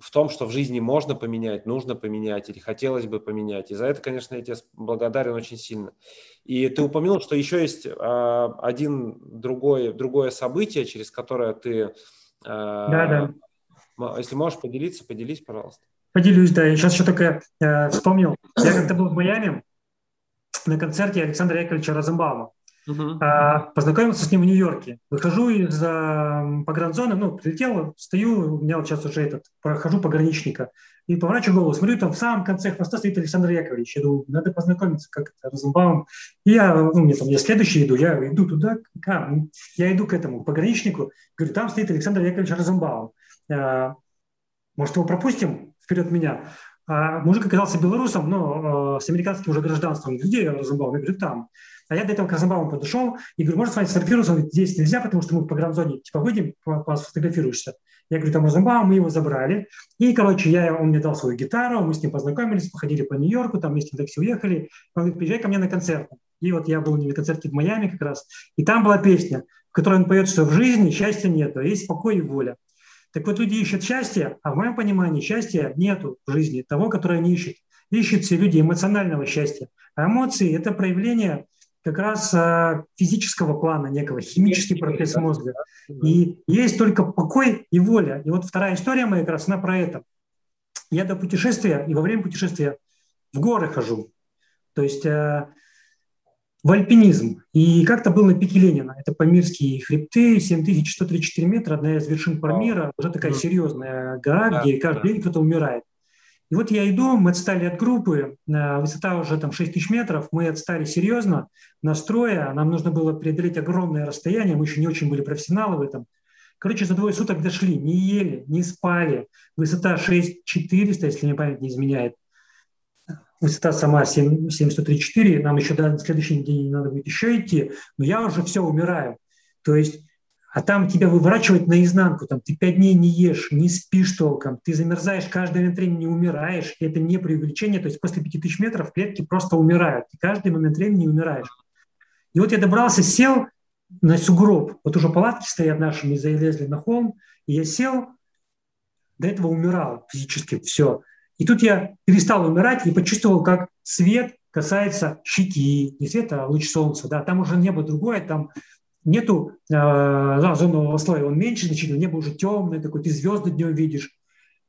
в том, что в жизни можно поменять, нужно поменять или хотелось бы поменять. И за это, конечно, я тебе благодарен очень сильно. И ты упомянул, что еще есть один другое, другое событие, через которое ты да, да если можешь поделиться, поделись, пожалуйста. Поделюсь, да. Я сейчас еще только э, вспомнил. Я когда был в Майами на концерте Александра Яковлевича Розенбаума. Uh-huh. А, познакомился с ним в Нью-Йорке. Выхожу из а, погранзоны, ну, прилетел, стою, у меня вот сейчас уже этот, прохожу пограничника, и поворачиваю голову, смотрю, там в самом конце хвоста стоит Александр Яковлевич. Я думаю, надо познакомиться, как это, Розенбаум. И я, ну, мне там, я следующий иду, я иду туда, а, я иду к этому пограничнику, говорю, там стоит Александр Яковлевич Розенбаум. Э, может, его пропустим вперед меня? А мужик оказался белорусом, но э, с американским уже гражданством. Где Розенбаум? Я говорю, там. А я до этого к Розенбауму подошел и говорю, можно с вами сфотографироваться? Он говорит, здесь нельзя, потому что мы в погранзоне. Типа, выйдем, сфотографируешься. Я говорю, там Розенбаум, мы его забрали. И, короче, я, он мне дал свою гитару, мы с ним познакомились, походили по Нью-Йорку, там вместе такси уехали. Он говорит, приезжай ко мне на концерт. И вот я был на концерте в Майами как раз. И там была песня, в которой он поет, что в жизни счастья нет, а есть покой и воля. Так вот, люди ищут счастье, а в моем понимании счастья нету в жизни того, которое они ищут. Ищут все люди эмоционального счастья. А эмоции – это проявление как раз а, физического плана некого, химический процесс мозга. И есть только покой и воля. И вот вторая история моя как раз, она про это. Я до путешествия и во время путешествия в горы хожу. То есть а, в альпинизм. И как-то был на пике Ленина. Это Памирские хребты, 7134 метра, одна из вершин Памира, уже такая серьезная гора, где каждый день кто-то умирает. И вот я иду, мы отстали от группы, э, высота уже там 6 тысяч метров, мы отстали серьезно, настроя, нам нужно было преодолеть огромное расстояние, мы еще не очень были профессионалы в этом. Короче, за двое суток дошли, не ели, не спали, высота 6400, если мне память не изменяет высота сама 7, 7134, нам еще до следующий день надо будет еще идти, но я уже все умираю. То есть, а там тебя выворачивать наизнанку, там ты пять дней не ешь, не спишь толком, ты замерзаешь, каждый момент времени умираешь, и это не преувеличение, то есть после 5000 метров клетки просто умирают, ты каждый момент времени умираешь. И вот я добрался, сел на сугроб, вот уже палатки стоят наши, мы залезли на холм, и я сел, до этого умирал физически, все. И тут я перестал умирать и почувствовал, как свет касается щеки, не свет, а луч солнца. Да, там уже небо другое, там нету э, озонового слоя, он меньше значительно, небо уже темное, такое, ты звезды днем видишь.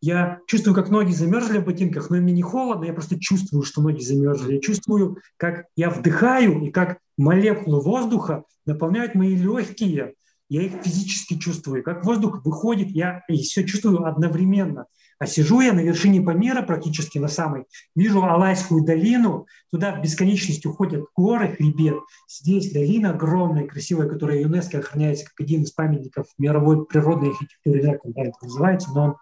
Я чувствую, как ноги замерзли в ботинках, но мне не холодно, я просто чувствую, что ноги замерзли. Я чувствую, как я вдыхаю и как молекулы воздуха наполняют мои легкие. Я их физически чувствую, как воздух выходит, я все чувствую одновременно. А сижу я на вершине Памира, практически на самой, вижу Алайскую долину, туда в бесконечность уходят горы, хребет. Здесь долина огромная, красивая, которая ЮНЕСКО охраняется как один из памятников мировой природной архитектуры, как он это называется, но он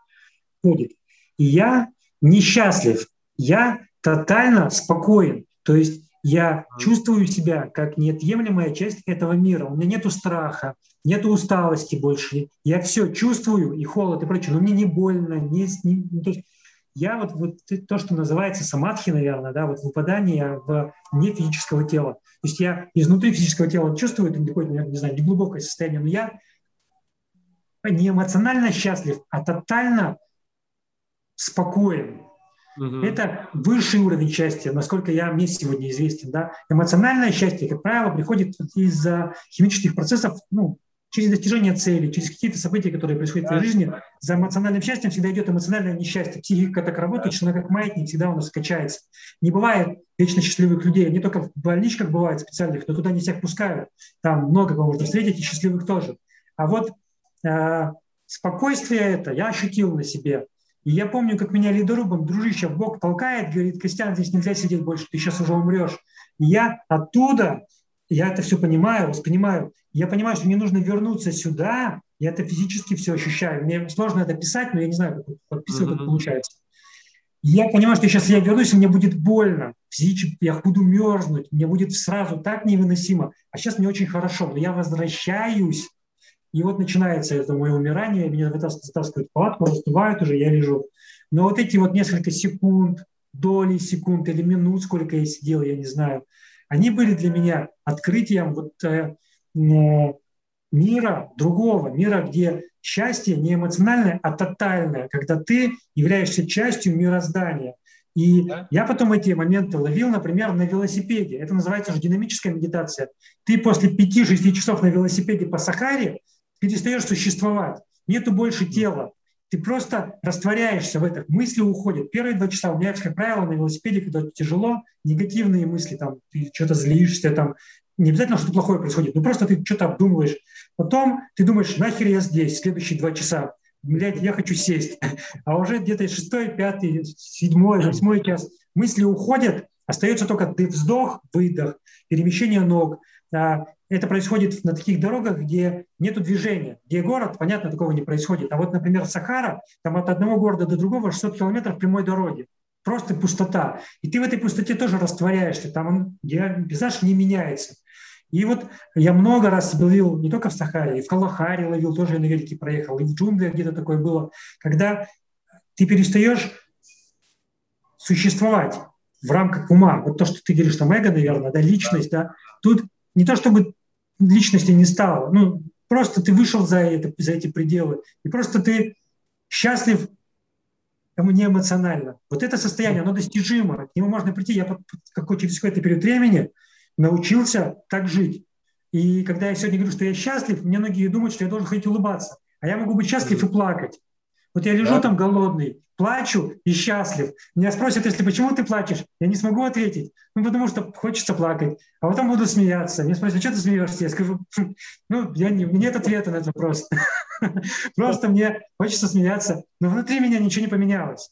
ходит. И я несчастлив, я тотально спокоен. То есть я чувствую себя как неотъемлемая часть этого мира. У меня нет страха, нет усталости больше. Я все чувствую, и холод, и прочее, но мне не больно. Не, не, то есть я вот, вот то, что называется самадхи, наверное, да, вот выпадание в не физического тела. То есть я изнутри физического тела чувствую это какое-то, не знаю, неглубокое состояние, но я не эмоционально счастлив, а тотально спокоен. Угу. Это высший уровень счастья, насколько я мне сегодня известен. Да? Эмоциональное счастье, как правило, приходит из-за химических процессов, ну, через достижение цели, через какие-то события, которые происходят в твоей жизни. За эмоциональным счастьем всегда идет эмоциональное несчастье. Психика так работает, что она как маятник всегда у нас качается. Не бывает вечно счастливых людей. Не только в больничках бывает специальных, но туда не всех пускают. Там много кого можно встретить, и счастливых тоже. А вот э, спокойствие это я ощутил на себе. И я помню, как меня ледорубом дружище в бок толкает, говорит, Костян, здесь нельзя сидеть больше, ты сейчас уже умрешь. И я оттуда, я это все понимаю, воспринимаю, я понимаю, что мне нужно вернуться сюда, я это физически все ощущаю. Мне сложно это писать, но я не знаю, как подписывать это получается. Я понимаю, что сейчас я вернусь, и мне будет больно, физически я буду мерзнуть, мне будет сразу так невыносимо, а сейчас мне очень хорошо, но я возвращаюсь и вот начинается это мое умирание, меня вытаскивают в палатку, раздувают уже, я лежу. Но вот эти вот несколько секунд, доли секунд или минут, сколько я сидел, я не знаю, они были для меня открытием вот э, э, мира другого, мира, где счастье не эмоциональное, а тотальное, когда ты являешься частью мироздания. И да. я потом эти моменты ловил, например, на велосипеде. Это называется уже динамическая медитация. Ты после 5-6 часов на велосипеде по Сахаре перестаешь существовать, нету больше тела. Ты просто растворяешься в этом, мысли уходят. Первые два часа у меня, как правило, на велосипеде, когда тяжело, негативные мысли, там, ты что-то злишься, там, не обязательно что-то плохое происходит, но просто ты что-то обдумываешь. Потом ты думаешь, нахер я здесь, следующие два часа, блядь, я хочу сесть. А уже где-то шестой, пятый, седьмой, восьмой час мысли уходят, остается только ты вздох, выдох, перемещение ног, это происходит на таких дорогах, где нет движения. Где город, понятно, такого не происходит. А вот, например, Сахара, там от одного города до другого 600 километров прямой дороги. Просто пустота. И ты в этой пустоте тоже растворяешься. Там он, пейзаж не меняется. И вот я много раз ловил, не только в Сахаре, и в Калахаре ловил, тоже я на велике проехал, и в джунглях где-то такое было, когда ты перестаешь существовать в рамках ума. Вот то, что ты говоришь, там эго, наверное, да, личность, да, тут не то чтобы личности не стало. Ну, просто ты вышел за, это, за эти пределы, и просто ты счастлив не эмоционально. Вот это состояние, оно достижимо, к нему можно прийти. Я какой, через какой-то период времени научился так жить. И когда я сегодня говорю, что я счастлив, мне многие думают, что я должен ходить улыбаться. А я могу быть счастлив и плакать. Вот я лежу да. там голодный, плачу и счастлив. Меня спросят, если почему ты плачешь, я не смогу ответить. Ну, потому что хочется плакать. А потом буду смеяться. Мне спросят, что ты смеешься? Я скажу, «Хм, ну, я не, нет ответа на этот вопрос. Просто мне хочется смеяться. Но внутри меня ничего не поменялось.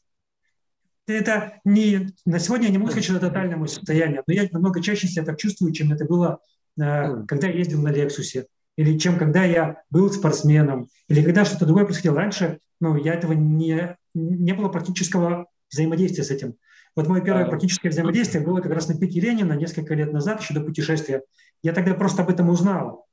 Это не... На сегодня я не могу сказать, что это тотальное мое состояние, но я намного чаще себя так чувствую, чем это было, э, когда я ездил на Лексусе или чем когда я был спортсменом, или когда что-то другое происходило. Раньше ну, я этого не, не было практического взаимодействия с этим. Вот мое первое практическое взаимодействие было как раз на пике Ленина несколько лет назад, еще до путешествия. Я тогда просто об этом узнал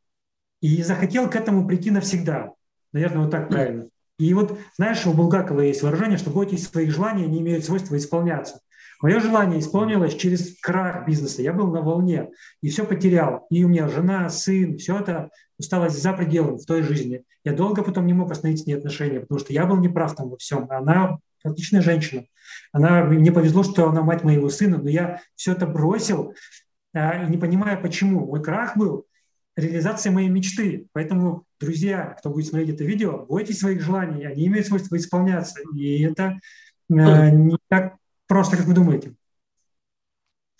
и захотел к этому прийти навсегда. Наверное, вот так правильно. И вот, знаешь, у Булгакова есть выражение, что бойтесь своих желаний, они имеют свойство исполняться. Мое желание исполнилось через крах бизнеса. Я был на волне и все потерял. И у меня жена, сын, все это осталось за пределом в той жизни. Я долго потом не мог остановить с ней отношения, потому что я был неправ там во всем. Она отличная женщина. Она, мне повезло, что она мать моего сына, но я все это бросил, а, не понимая почему. Мой крах был реализацией моей мечты. Поэтому, друзья, кто будет смотреть это видео, бойтесь своих желаний, они имеют свойство исполняться. И это э, не так просто, как вы думаете.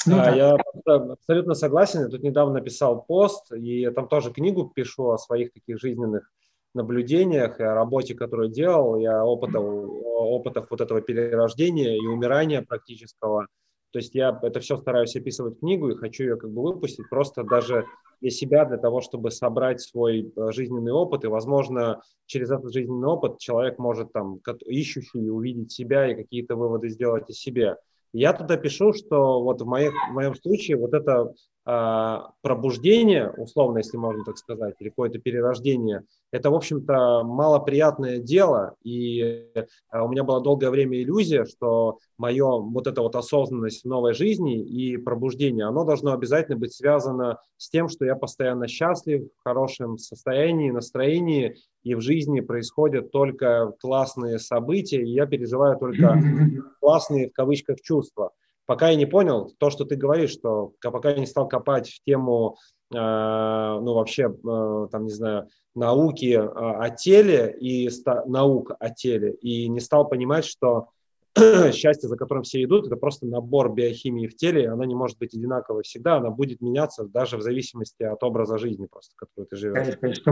Ну, да, я абсолютно согласен. Я тут недавно написал пост, и я там тоже книгу пишу о своих таких жизненных наблюдениях и о работе, которую делал, я опытов, опытах вот этого перерождения и умирания практического. То есть я это все стараюсь описывать в книгу и хочу ее как бы выпустить просто даже для себя, для того, чтобы собрать свой э, жизненный опыт. И, возможно, через этот жизненный опыт человек может там, ищущий, увидеть себя и какие-то выводы сделать о себе. Я туда пишу, что вот в, моих, в моем случае вот это пробуждение, условно, если можно так сказать, или какое-то перерождение, это, в общем-то, малоприятное дело. И а, у меня была долгое время иллюзия, что мое вот эта вот осознанность в новой жизни и пробуждение, оно должно обязательно быть связано с тем, что я постоянно счастлив, в хорошем состоянии, настроении, и в жизни происходят только классные события, и я переживаю только классные, в кавычках, чувства пока я не понял то, что ты говоришь, что пока я не стал копать в тему, э, ну, вообще, э, там, не знаю, науки э, о теле и наук о теле, и не стал понимать, что счастье, за которым все идут, это просто набор биохимии в теле, она не может быть одинаковой всегда, она будет меняться даже в зависимости от образа жизни, просто, который ты живешь. Конечно,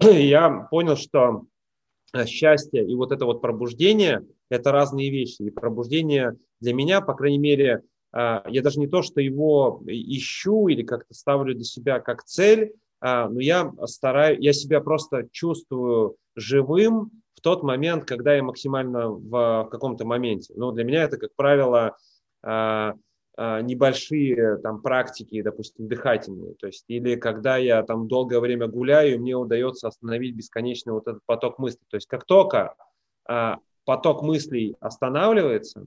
100%. Я понял, что счастье и вот это вот пробуждение – это разные вещи. И пробуждение для меня, по крайней мере, а, я даже не то, что его ищу или как-то ставлю для себя как цель, а, но я стараюсь, я себя просто чувствую живым в тот момент, когда я максимально в каком-то моменте. Но для меня это, как правило, а, небольшие там практики, допустим, дыхательные, то есть или когда я там долгое время гуляю, мне удается остановить бесконечный вот этот поток мыслей. То есть как только поток мыслей останавливается,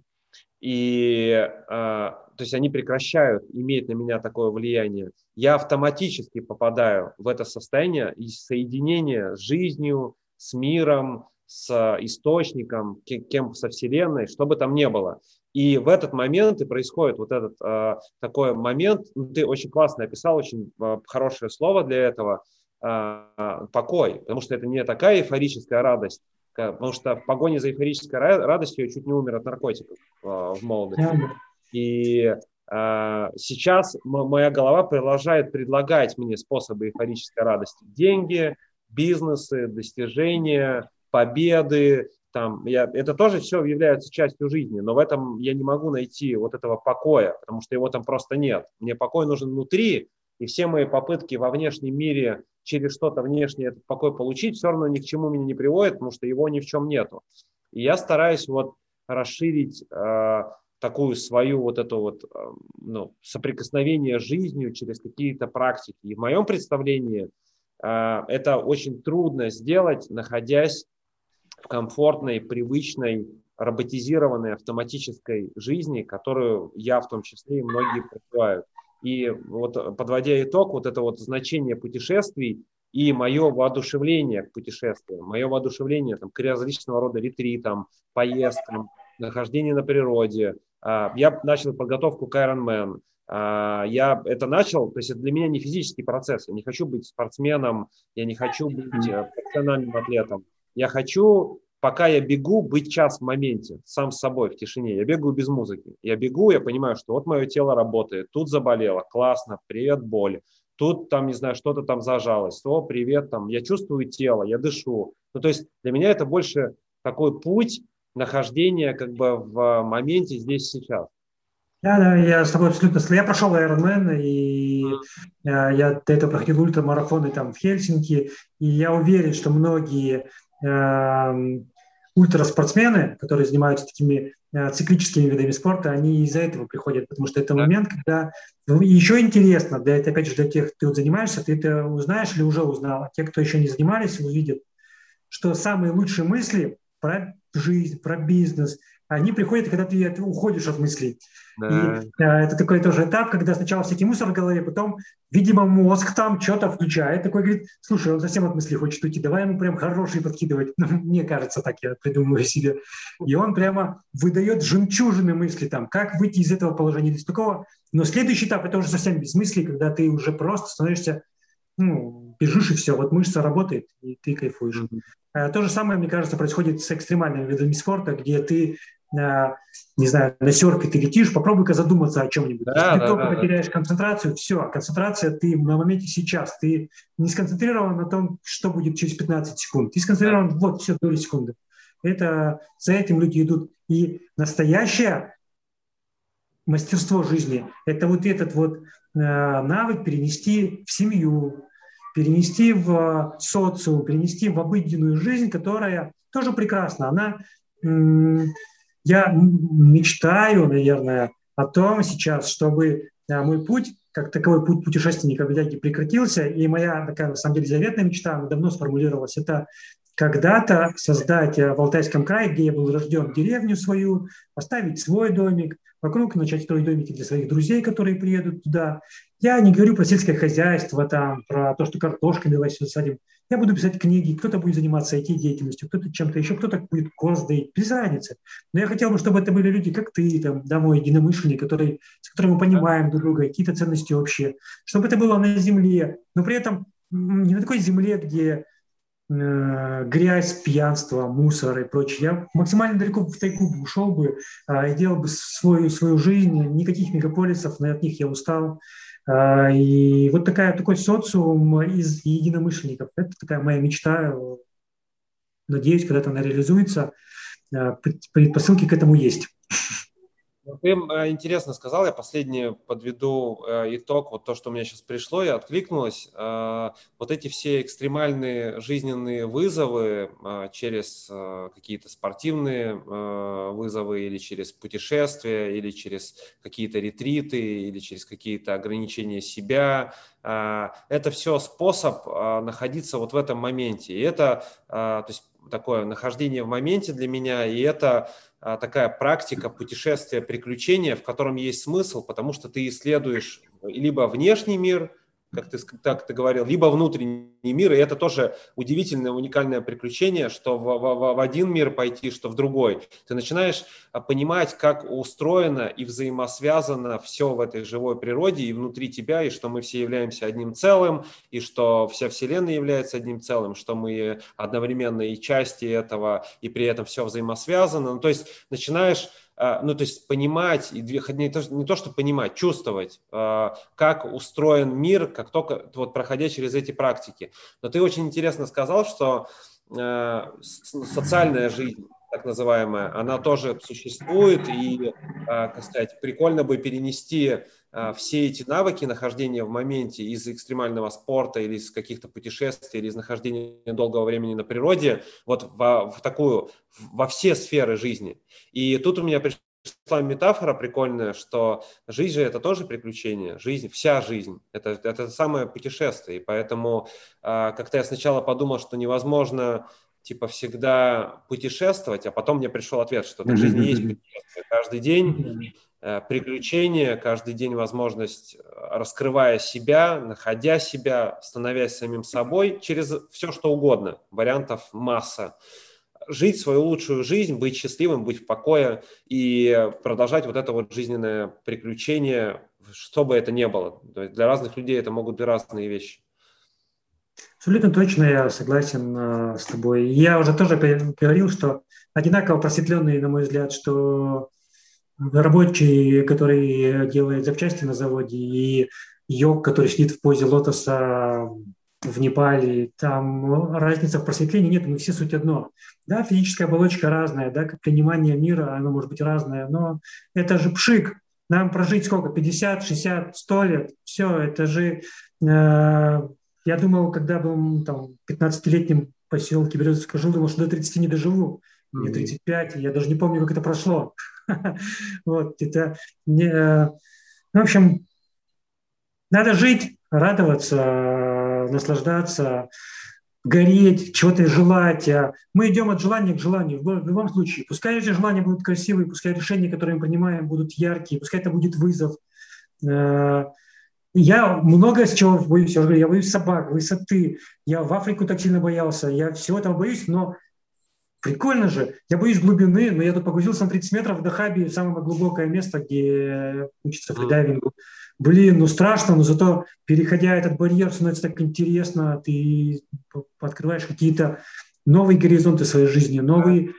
и э, то есть они прекращают иметь на меня такое влияние, я автоматически попадаю в это состояние из соединения с жизнью, с миром, с источником, кем со Вселенной, что бы там ни было. И в этот момент и происходит вот этот э, такой момент, ну, ты очень классно описал, очень э, хорошее слово для этого, э, покой, потому что это не такая эйфорическая радость, потому что в погоне за эйфорической радостью я чуть не умер от наркотиков а, в молодости. И сейчас моя голова продолжает предлагать мне способы эйфорической радости. Деньги, бизнесы, достижения, победы. Там, я, это тоже все является частью жизни, но в этом я не могу найти вот этого покоя, потому что его там просто нет. Мне покой нужен внутри, и все мои попытки во внешнем мире через что-то внешнее этот покой получить, все равно ни к чему меня не приводит, потому что его ни в чем нету. И я стараюсь вот расширить э, такую свою вот эту вот э, ну, соприкосновение с жизнью через какие-то практики. И в моем представлении э, это очень трудно сделать, находясь в комфортной, привычной, роботизированной, автоматической жизни, которую я в том числе и многие проживают. И вот подводя итог, вот это вот значение путешествий и мое воодушевление к путешествиям, мое воодушевление там, к различного рода ретритам, поездкам, нахождению на природе. А, я начал подготовку к Ironman. А, я это начал, то есть это для меня не физический процесс. Я не хочу быть спортсменом, я не хочу быть э, профессиональным атлетом. Я хочу пока я бегу, быть час в моменте, сам с собой в тишине. Я бегаю без музыки. Я бегу, я понимаю, что вот мое тело работает, тут заболело, классно, привет, боль. Тут там, не знаю, что-то там зажалось, о, привет, там, я чувствую тело, я дышу. Ну, то есть для меня это больше такой путь нахождения как бы в моменте здесь сейчас. Да, да, я с тобой абсолютно Я прошел Ironman, и mm. я до этого проходил ультрамарафоны там в Хельсинки, и я уверен, что многие ультраспортсмены, которые занимаются такими э, циклическими видами спорта, они из-за этого приходят, потому что это момент, когда ну, еще интересно, для, это опять же для тех, кто занимаешься, ты это узнаешь или уже узнал, а те, кто еще не занимались, увидят, что самые лучшие мысли про жизнь, про бизнес, они приходят, когда ты уходишь от мыслей. Да. И а, это такой тоже этап, когда сначала всякий мусор в голове, потом, видимо, мозг там что-то включает, такой говорит, слушай, он совсем от мысли хочет уйти, давай ему прям хороший подкидывать. Ну, мне кажется, так я придумываю себе. И он прямо выдает жемчужины мысли там, как выйти из этого положения, из такого. Но следующий этап, это уже совсем без мыслей, когда ты уже просто становишься, ну, бежишь и все, вот мышца работает, и ты кайфуешь. Mm-hmm. То же самое, мне кажется, происходит с экстремальными видами спорта, где ты не знаю, на серфе ты летишь, попробуй-ка задуматься о чем-нибудь. Да, Если да, только да, потеряешь да. концентрацию, все, концентрация ты на моменте сейчас. Ты не сконцентрирован на том, что будет через 15 секунд. Ты сконцентрирован, да. вот, все, доли секунды. Это, за этим люди идут. И настоящее мастерство жизни – это вот этот вот э, навык перенести в семью, перенести в социум, перенести в обыденную жизнь, которая тоже прекрасна. Она я мечтаю, наверное, о том сейчас, чтобы мой путь как таковой путь путешественника в Итаге прекратился, и моя такая, на самом деле, заветная мечта, она давно сформулировалась, это когда-то создать в Алтайском крае, где я был рожден, деревню свою, поставить свой домик, вокруг начать строить домики для своих друзей, которые приедут туда. Я не говорю про сельское хозяйство, там, про то, что картошкой давай сюда садим. Я буду писать книги, кто-то будет заниматься IT-деятельностью, кто-то чем-то еще, кто-то будет доить, без разницы. Но я хотел бы, чтобы это были люди, как ты, там, да, мой единомышленник, который, с которым мы понимаем друг друга, какие-то ценности общие. Чтобы это было на земле, но при этом не на такой земле, где грязь, пьянство, мусор и прочее. Я максимально далеко в тайгу ушел бы э, и делал бы свою, свою жизнь. Никаких мегаполисов, от них я устал. А, и вот такая, такой социум из единомышленников. Это такая моя мечта. Надеюсь, когда-то она реализуется. А, предпосылки к этому есть. Ты э, интересно сказал, я последний подведу э, итог, вот то, что у меня сейчас пришло и откликнулось. Э, вот эти все экстремальные жизненные вызовы через какие-то спортивные вызовы или через путешествия, или через какие-то ретриты, или через какие-то ограничения себя, это все способ находиться вот в этом моменте. И это, то есть такое нахождение в моменте для меня, и это а, такая практика путешествия, приключения, в котором есть смысл, потому что ты исследуешь либо внешний мир, как ты, так ты говорил, либо внутренний мир, и это тоже удивительное, уникальное приключение, что в, в, в один мир пойти, что в другой. Ты начинаешь а, понимать, как устроено и взаимосвязано все в этой живой природе и внутри тебя, и что мы все являемся одним целым, и что вся Вселенная является одним целым, что мы одновременно и части этого, и при этом все взаимосвязано. Ну, то есть начинаешь ну, то есть понимать, и не то, не то, что понимать, чувствовать, а, как устроен мир, как только вот проходя через эти практики. Но ты очень интересно сказал, что а, социальная жизнь, так называемая, она тоже существует, и, как сказать, прикольно бы перенести все эти навыки нахождения в моменте из экстремального спорта или из каких-то путешествий, или из нахождения долгого времени на природе, вот в, в такую, во все сферы жизни. И тут у меня пришла метафора прикольная, что жизнь же это тоже приключение, жизнь, вся жизнь, это, это самое путешествие. И поэтому как-то я сначала подумал, что невозможно типа всегда путешествовать, а потом мне пришел ответ, что в жизни есть путешествие каждый день, Э, приключения, каждый день возможность, э, раскрывая себя, находя себя, становясь самим собой, через все что угодно, вариантов масса. Жить свою лучшую жизнь, быть счастливым, быть в покое и продолжать вот это вот жизненное приключение, что бы это ни было. Для разных людей это могут быть разные вещи. Абсолютно точно я согласен э, с тобой. Я уже тоже говорил, что одинаково просветленные, на мой взгляд, что рабочий, который делает запчасти на заводе, и йог, который сидит в позе лотоса в Непале, там разница в просветлении нет, мы все суть одно. Да, физическая оболочка разная, да, как понимание мира, оно может быть разное, но это же пшик. Нам прожить сколько, 50, 60, 100 лет, все, это же, э, я думал, когда был там 15-летним в поселке Березовского жил, думал, что до 30 не доживу. Мне 35, я даже не помню, как это прошло. Вот, это не... Ну, в общем, надо жить, радоваться, наслаждаться, гореть, чего-то желать. А мы идем от желания к желанию в любом случае. Пускай эти желания будут красивые, пускай решения, которые мы принимаем, будут яркие, пускай это будет вызов. Э, я много с чего боюсь. Я, я боюсь собак, высоты. Я в Африку так сильно боялся. Я всего этого боюсь, но Прикольно же. Я боюсь глубины, но я тут погрузился на 30 метров в Дахаби, самое глубокое место, где учится фридайвингу. Блин, ну страшно, но зато переходя этот барьер становится так интересно, ты открываешь какие-то новые горизонты своей жизни, новые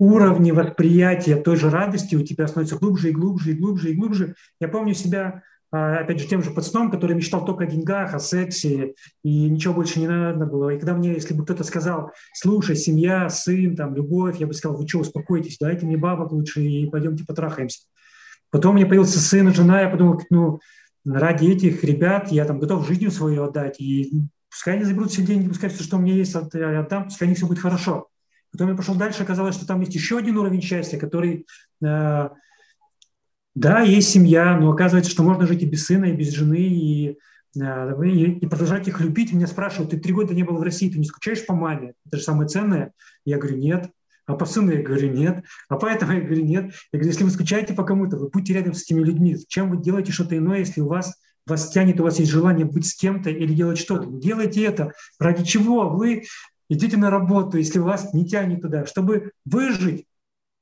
уровни восприятия той же радости у тебя становятся глубже и глубже и глубже и глубже. Я помню себя опять же, тем же пацаном, который мечтал только о деньгах, о сексе, и ничего больше не надо было. И когда мне, если бы кто-то сказал, слушай, семья, сын, там, любовь, я бы сказал, вы что, успокойтесь, дайте мне бабок лучше и пойдемте потрахаемся. Потом у меня появился сын и жена, я подумал, ну, ради этих ребят я там готов жизнью свою отдать, и пускай они заберут все деньги, пускай все, что у меня есть, отдам, пускай у них все будет хорошо. Потом я пошел дальше, оказалось, что там есть еще один уровень счастья, который э, Да, есть семья, но оказывается, что можно жить и без сына, и без жены, и, э, и, и продолжать их любить. Меня спрашивают, ты три года не был в России, ты не скучаешь по маме? Это же самое ценное. Я говорю, нет. А по сыну я говорю, нет. А поэтому я говорю, нет. Я говорю, если вы скучаете по кому-то, вы будьте рядом с этими людьми. Зачем вы делаете что-то иное, если у вас вас тянет, у вас есть желание быть с кем-то или делать что-то. Делайте это. Ради чего вы идите на работу, если вас не тянет туда, чтобы выжить.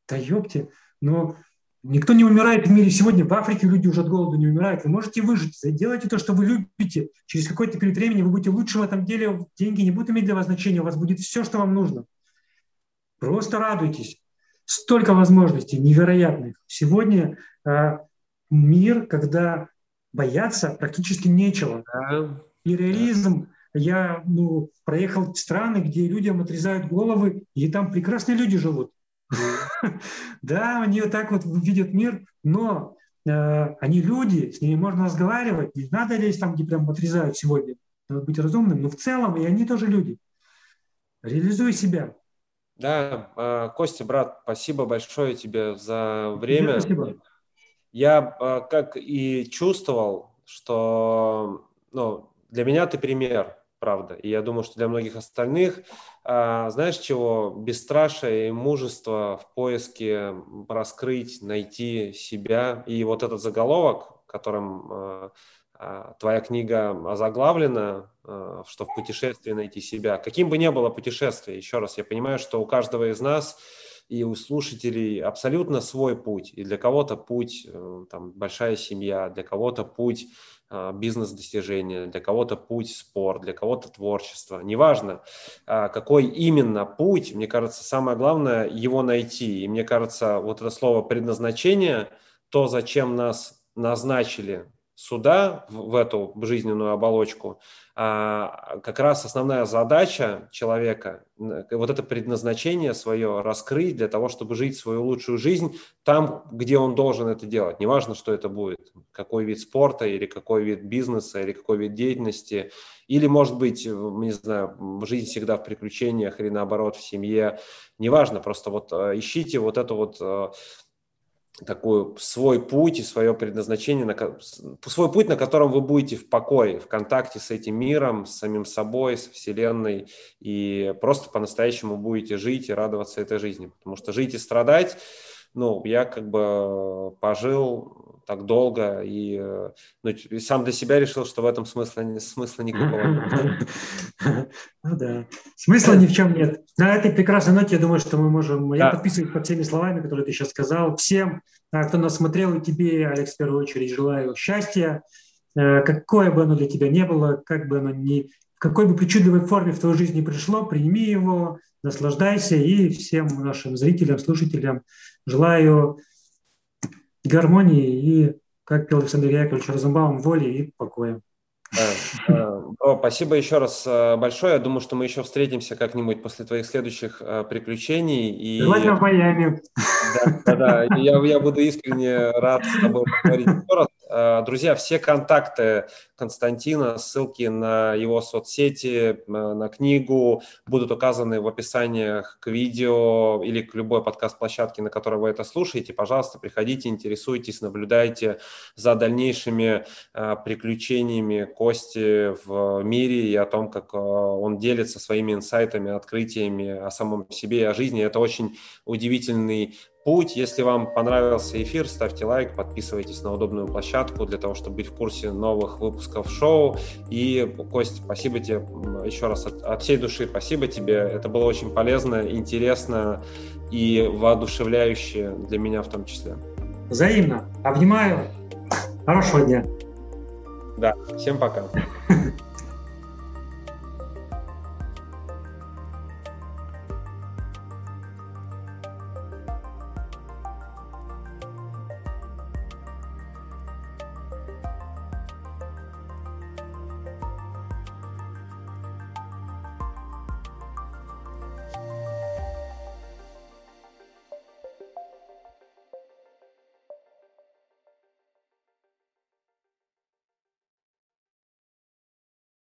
Да ёпте, но никто не умирает в мире сегодня. В Африке люди уже от голода не умирают. Вы можете выжить. Делайте то, что вы любите. Через какой-то период времени вы будете лучше в этом деле. Деньги не будут иметь для вас значения. У вас будет все, что вам нужно. Просто радуйтесь. Столько возможностей невероятных. Сегодня э, мир, когда бояться практически нечего. Да. Я ну, проехал страны, где людям отрезают головы, и там прекрасные люди живут. Да, они вот так вот видят мир, но э, они люди, с ними можно разговаривать, не надо лезть там, где прям отрезают сегодня. Надо быть разумным, но в целом и они тоже люди. Реализуй себя. Да, э, Костя, брат, спасибо большое тебе за время. Спасибо. Я э, как и чувствовал, что ну, для меня ты пример правда. И я думаю, что для многих остальных, а, знаешь чего, бесстрашие и мужество в поиске раскрыть, найти себя. И вот этот заголовок, которым а, а, твоя книга озаглавлена, что в путешествии найти себя. Каким бы ни было путешествие, еще раз, я понимаю, что у каждого из нас и у слушателей абсолютно свой путь. И для кого-то путь э, там, большая семья, для кого-то путь бизнес-достижения, для кого-то путь спорт, для кого-то творчество. Неважно, а, какой именно путь, мне кажется, самое главное его найти. И мне кажется, вот это слово предназначение, то, зачем нас назначили сюда, в эту жизненную оболочку, а, как раз основная задача человека, вот это предназначение свое раскрыть для того, чтобы жить свою лучшую жизнь там, где он должен это делать. Неважно, что это будет, какой вид спорта или какой вид бизнеса или какой вид деятельности, или, может быть, не знаю, жизнь всегда в приключениях или наоборот в семье. Неважно, просто вот э, ищите вот это вот э, такой свой путь и свое предназначение, на, свой путь, на котором вы будете в покое, в контакте с этим миром, с самим собой, с Вселенной, и просто по-настоящему будете жить и радоваться этой жизни. Потому что жить и страдать, ну, я как бы пожил так долго и, ну, и сам для себя решил, что в этом смысла, смысла никакого нет. Ну да, смысла ни в чем нет. На этой прекрасной ноте я думаю, что мы можем... Я подписываюсь под всеми словами, которые ты сейчас сказал. Всем, а, кто нас смотрел, и тебе, Алекс, в первую очередь желаю счастья, э, какое бы оно для тебя не было, как бы оно ни в какой бы причудливой форме в твою жизнь не пришло, прими его, наслаждайся и всем нашим зрителям, слушателям желаю гармонии и, как пел Александр Яковлевич Розенбаум, воли и покоя. О, спасибо еще раз э, большое. Я думаю, что мы еще встретимся как-нибудь после твоих следующих э, приключений. И... Желательно в Майами. Да, да, да. Я, я буду искренне рад с тобой поговорить еще раз. Э, друзья, все контакты Константина, ссылки на его соцсети, э, на книгу будут указаны в описаниях к видео или к любой подкаст-площадке, на которой вы это слушаете. Пожалуйста, приходите, интересуйтесь, наблюдайте за дальнейшими э, приключениями Кости в мире и о том, как он делится своими инсайтами, открытиями о самом себе и о жизни. Это очень удивительный путь. Если вам понравился эфир, ставьте лайк, подписывайтесь на удобную площадку для того, чтобы быть в курсе новых выпусков шоу. И, Кость, спасибо тебе еще раз от, от всей души. Спасибо тебе. Это было очень полезно, интересно и воодушевляюще для меня в том числе. Взаимно. Обнимаю. Хорошего дня. Да, всем пока.